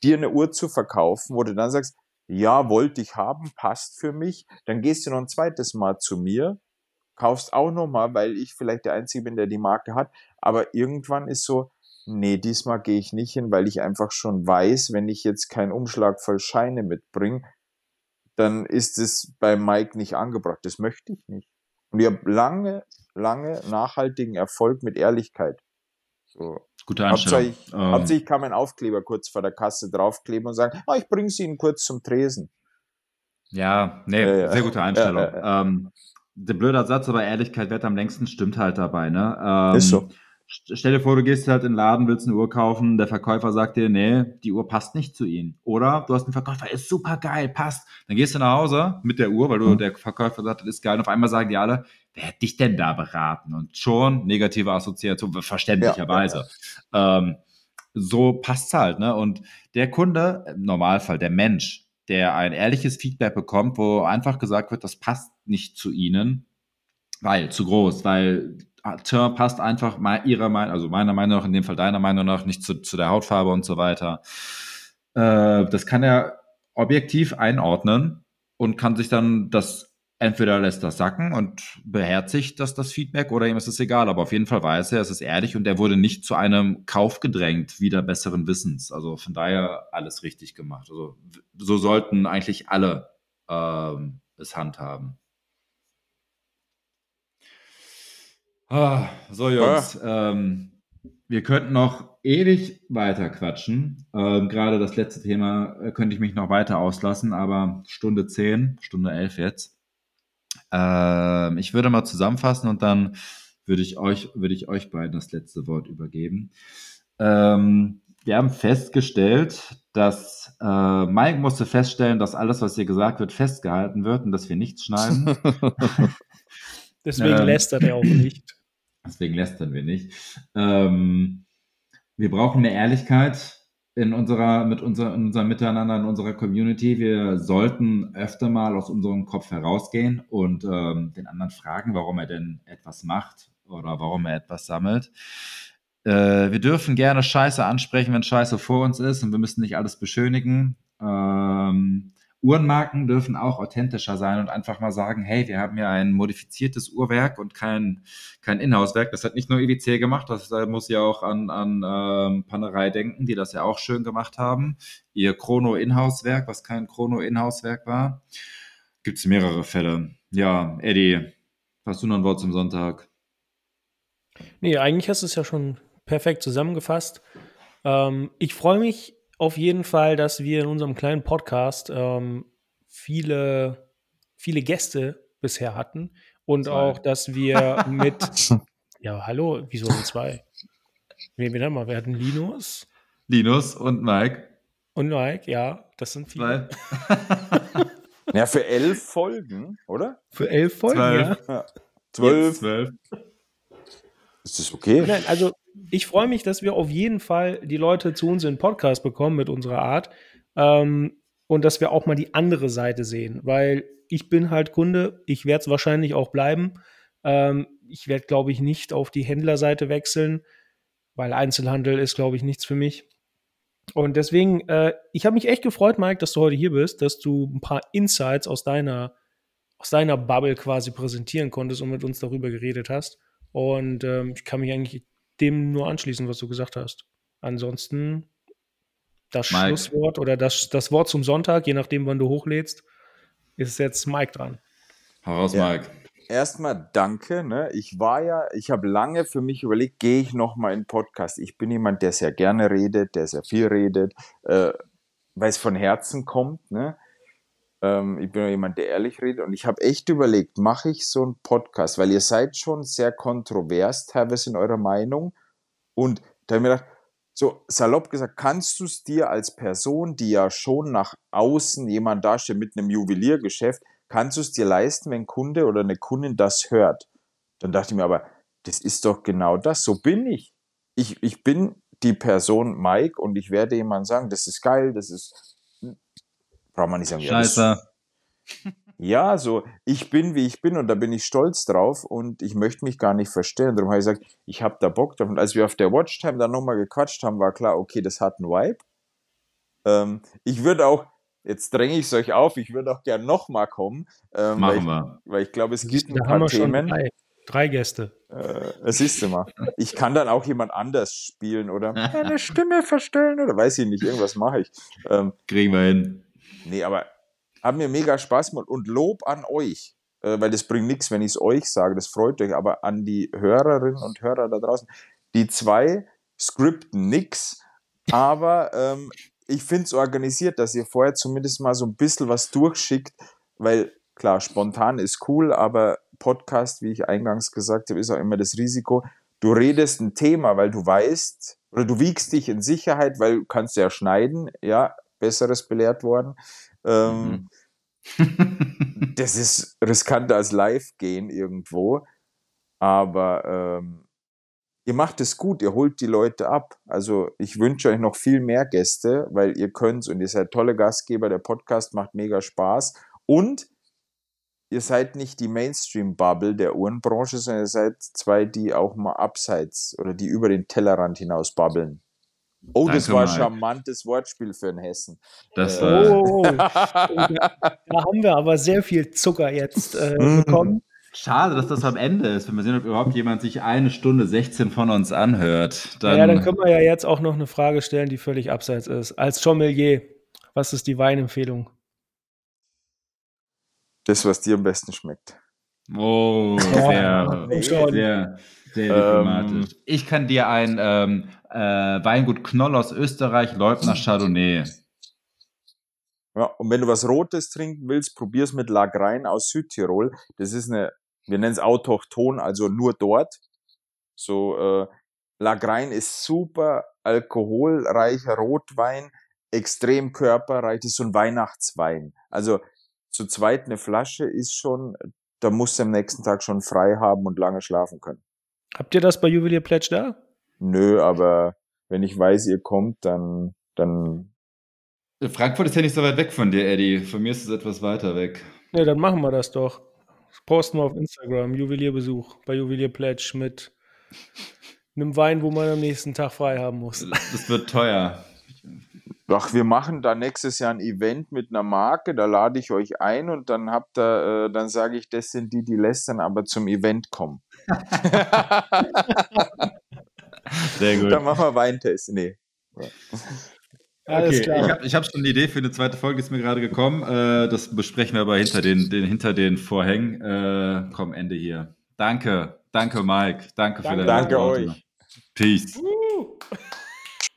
dir eine Uhr zu verkaufen, wo du dann sagst, ja, wollte ich haben, passt für mich, dann gehst du noch ein zweites Mal zu mir, kaufst auch nochmal, weil ich vielleicht der Einzige bin, der die Marke hat, aber irgendwann ist so, nee, diesmal gehe ich nicht hin, weil ich einfach schon weiß, wenn ich jetzt keinen Umschlag voll Scheine mitbringe, dann ist es bei Mike nicht angebracht. Das möchte ich nicht. Und ich habe lange, lange nachhaltigen Erfolg mit Ehrlichkeit. So. Gute Einstellung. Hauptsächlich, ähm. hauptsächlich kann man Aufkleber kurz vor der Kasse draufkleben und sagen, oh, ich bringe sie Ihnen kurz zum Tresen. Ja, nee, ja, ja. sehr gute Einstellung. Ja, ähm, der blöde Satz, aber Ehrlichkeit wird am längsten, stimmt halt dabei, ne? Ähm, ist so. Stell dir vor, du gehst halt in den Laden, willst eine Uhr kaufen, der Verkäufer sagt dir, nee, die Uhr passt nicht zu ihnen. Oder du hast einen Verkäufer, ist super geil, passt. Dann gehst du nach Hause mit der Uhr, weil du, mhm. der Verkäufer sagt, das ist geil. Und auf einmal sagen die alle, wer hätte dich denn da beraten? Und schon negative Assoziation, verständlicherweise. Ja. Ähm, so passt's halt, ne? Und der Kunde, im Normalfall, der Mensch, der ein ehrliches Feedback bekommt, wo einfach gesagt wird, das passt nicht zu ihnen, weil zu groß, weil Term passt einfach ihrer Meinung, also meiner Meinung nach, in dem Fall deiner Meinung nach, nicht zu, zu der Hautfarbe und so weiter. Äh, das kann er objektiv einordnen und kann sich dann das entweder lässt das sacken und beherzigt das, das Feedback oder ihm ist es egal. Aber auf jeden Fall weiß er, es ist ehrlich und er wurde nicht zu einem Kauf gedrängt, wieder besseren Wissens. Also von daher alles richtig gemacht. Also so sollten eigentlich alle ähm, es handhaben. Ah, so, Jungs. Ah. Ähm, wir könnten noch ewig weiter quatschen. Ähm, Gerade das letzte Thema äh, könnte ich mich noch weiter auslassen, aber Stunde 10, Stunde 11 jetzt. Ähm, ich würde mal zusammenfassen und dann würde ich euch, würde ich euch beiden das letzte Wort übergeben. Ähm, wir haben festgestellt, dass äh, Mike musste feststellen, dass alles, was hier gesagt wird, festgehalten wird und dass wir nichts schneiden. Deswegen ähm, lästert er auch nicht. Deswegen lästern wir nicht. Ähm, wir brauchen mehr Ehrlichkeit in unserer, mit unser, in unserem Miteinander, in unserer Community. Wir sollten öfter mal aus unserem Kopf herausgehen und ähm, den anderen fragen, warum er denn etwas macht oder warum er etwas sammelt. Äh, wir dürfen gerne Scheiße ansprechen, wenn Scheiße vor uns ist und wir müssen nicht alles beschönigen. Ähm, Uhrenmarken dürfen auch authentischer sein und einfach mal sagen, hey, wir haben ja ein modifiziertes Uhrwerk und kein, kein Inhouse-Werk. Das hat nicht nur IWC gemacht, das da muss ja auch an, an ähm, Panerei denken, die das ja auch schön gemacht haben. Ihr Chrono-Inhouse-Werk, was kein Chrono-Inhouse-Werk war. Gibt es mehrere Fälle. Ja, Eddie, hast du noch ein Wort zum Sonntag? Nee, eigentlich hast du es ja schon perfekt zusammengefasst. Ähm, ich freue mich auf jeden Fall, dass wir in unserem kleinen Podcast ähm, viele, viele Gäste bisher hatten und zwei. auch, dass wir mit, ja, hallo, wieso nur zwei? Wen wir mal, wir hatten Linus. Linus und Mike. Und Mike, ja, das sind viele. ja, für elf Folgen, oder? Für elf Folgen, zwölf. ja. ja. Zwölf. zwölf. Ist das okay? Nein, also ich freue mich, dass wir auf jeden Fall die Leute zu uns in den Podcast bekommen mit unserer Art. Ähm, und dass wir auch mal die andere Seite sehen, weil ich bin halt Kunde, ich werde es wahrscheinlich auch bleiben. Ähm, ich werde, glaube ich, nicht auf die Händlerseite wechseln, weil Einzelhandel ist, glaube ich, nichts für mich. Und deswegen, äh, ich habe mich echt gefreut, Mike, dass du heute hier bist, dass du ein paar Insights aus deiner, aus deiner Bubble quasi präsentieren konntest und mit uns darüber geredet hast. Und ähm, ich kann mich eigentlich dem nur anschließen, was du gesagt hast. Ansonsten das Mike. Schlusswort oder das, das Wort zum Sonntag, je nachdem, wann du hochlädst, ist jetzt Mike dran. Heraus, ja. Mike. Erstmal danke. Ne? Ich war ja, ich habe lange für mich überlegt, gehe ich nochmal in Podcast. Ich bin jemand, der sehr gerne redet, der sehr viel redet, äh, weil es von Herzen kommt. Ne? Ähm, ich bin jemand, der ehrlich redet. Und ich habe echt überlegt, mache ich so einen Podcast, weil ihr seid schon sehr kontrovers teilweise in eurer Meinung. Und da habe ich mir gedacht, so salopp gesagt, kannst du es dir als Person, die ja schon nach außen jemand darstellt mit einem Juweliergeschäft, kannst du es dir leisten, wenn ein Kunde oder eine Kundin das hört? Dann dachte ich mir aber, das ist doch genau das, so bin ich. Ich, ich bin die Person Mike und ich werde jemand sagen, das ist geil, das ist, braucht man nicht sagen, Scheiße. ja, so, ich bin, wie ich bin und da bin ich stolz drauf und ich möchte mich gar nicht verstellen. Darum habe ich gesagt, ich habe da Bock drauf. Und als wir auf der Watchtime dann nochmal gequatscht haben, war klar, okay, das hat einen Vibe. Ähm, ich würde auch, jetzt dränge ich es euch auf, ich würde auch gern nochmal kommen, ähm, weil, Machen ich, wir. weil ich glaube, es gibt ein Da paar haben wir schon Themen. drei, drei Gäste. Äh, es ist immer. Ich kann dann auch jemand anders spielen oder eine Stimme verstellen oder weiß ich nicht, irgendwas mache ich. Ähm, Kriegen wir hin. Nee, aber hat mir mega Spaß gemacht und Lob an euch, äh, weil das bringt nichts, wenn ich es euch sage, das freut euch, aber an die Hörerinnen und Hörer da draußen. Die zwei skripten nix, aber ähm, ich finde es organisiert, dass ihr vorher zumindest mal so ein bisschen was durchschickt, weil klar, spontan ist cool, aber Podcast, wie ich eingangs gesagt habe, ist auch immer das Risiko, du redest ein Thema, weil du weißt, oder du wiegst dich in Sicherheit, weil du kannst ja schneiden, ja, besseres belehrt worden. Ähm, das ist riskanter als live gehen irgendwo. Aber ähm, ihr macht es gut, ihr holt die Leute ab. Also ich wünsche euch noch viel mehr Gäste, weil ihr könnt und ihr seid tolle Gastgeber. Der Podcast macht mega Spaß. Und ihr seid nicht die Mainstream-Bubble der Uhrenbranche, sondern ihr seid zwei, die auch mal abseits oder die über den Tellerrand hinaus babbeln. Oh, das Danke, war ein charmantes Wortspiel für einen Hessen. Das Äh. Oh, oh, oh. da, haben wir aber sehr viel Zucker jetzt äh, Mhm. bekommen. Schade, dass das am Ende ist. Wenn wir sehen, ob überhaupt jemand sich eine Stunde 16 von uns anhört. Dann, ja, dann können wir ja jetzt auch noch eine Frage stellen, die völlig abseits ist. Als Sommelier, was ist die Weinempfehlung? Das, was dir am besten schmeckt. Oh, sehr, komm schon. Sehr, Ähm, diplomatisch. ich kann dir ein ähm, äh, Weingut Knoll aus Österreich, Leutner Chardonnay. Ja, und wenn du was Rotes trinken willst, probier's mit Lagrein aus Südtirol. Das ist eine, wir nennen es autochton, also nur dort. So, äh, Lagrein ist super alkoholreicher Rotwein, extrem körperreich, das ist so ein Weihnachtswein. Also zu zweit eine Flasche ist schon, da musst du am nächsten Tag schon frei haben und lange schlafen können. Habt ihr das bei Juwelier Pledge da? Nö, aber wenn ich weiß, ihr kommt, dann, dann Frankfurt ist ja nicht so weit weg von dir, Eddie. Von mir ist es etwas weiter weg. Ne, dann machen wir das doch. Das posten wir auf Instagram, Juwelierbesuch bei Juwelier Pledge mit einem Wein, wo man am nächsten Tag frei haben muss. Das wird teuer. Ach, wir machen da nächstes Jahr ein Event mit einer Marke, da lade ich euch ein und dann habt ihr, äh, dann sage ich, das sind die, die lästern, aber zum Event kommen. Sehr gut. Dann machen wir Weintest. Nee. Alles okay, klar. ich habe hab schon eine Idee für eine zweite Folge, ist mir gerade gekommen. Äh, das besprechen wir aber hinter den, den, hinter den Vorhängen. Äh, komm, Ende hier. Danke, danke Mike. Danke, für Danke. deine Danke Worte. euch. Peace. Uh.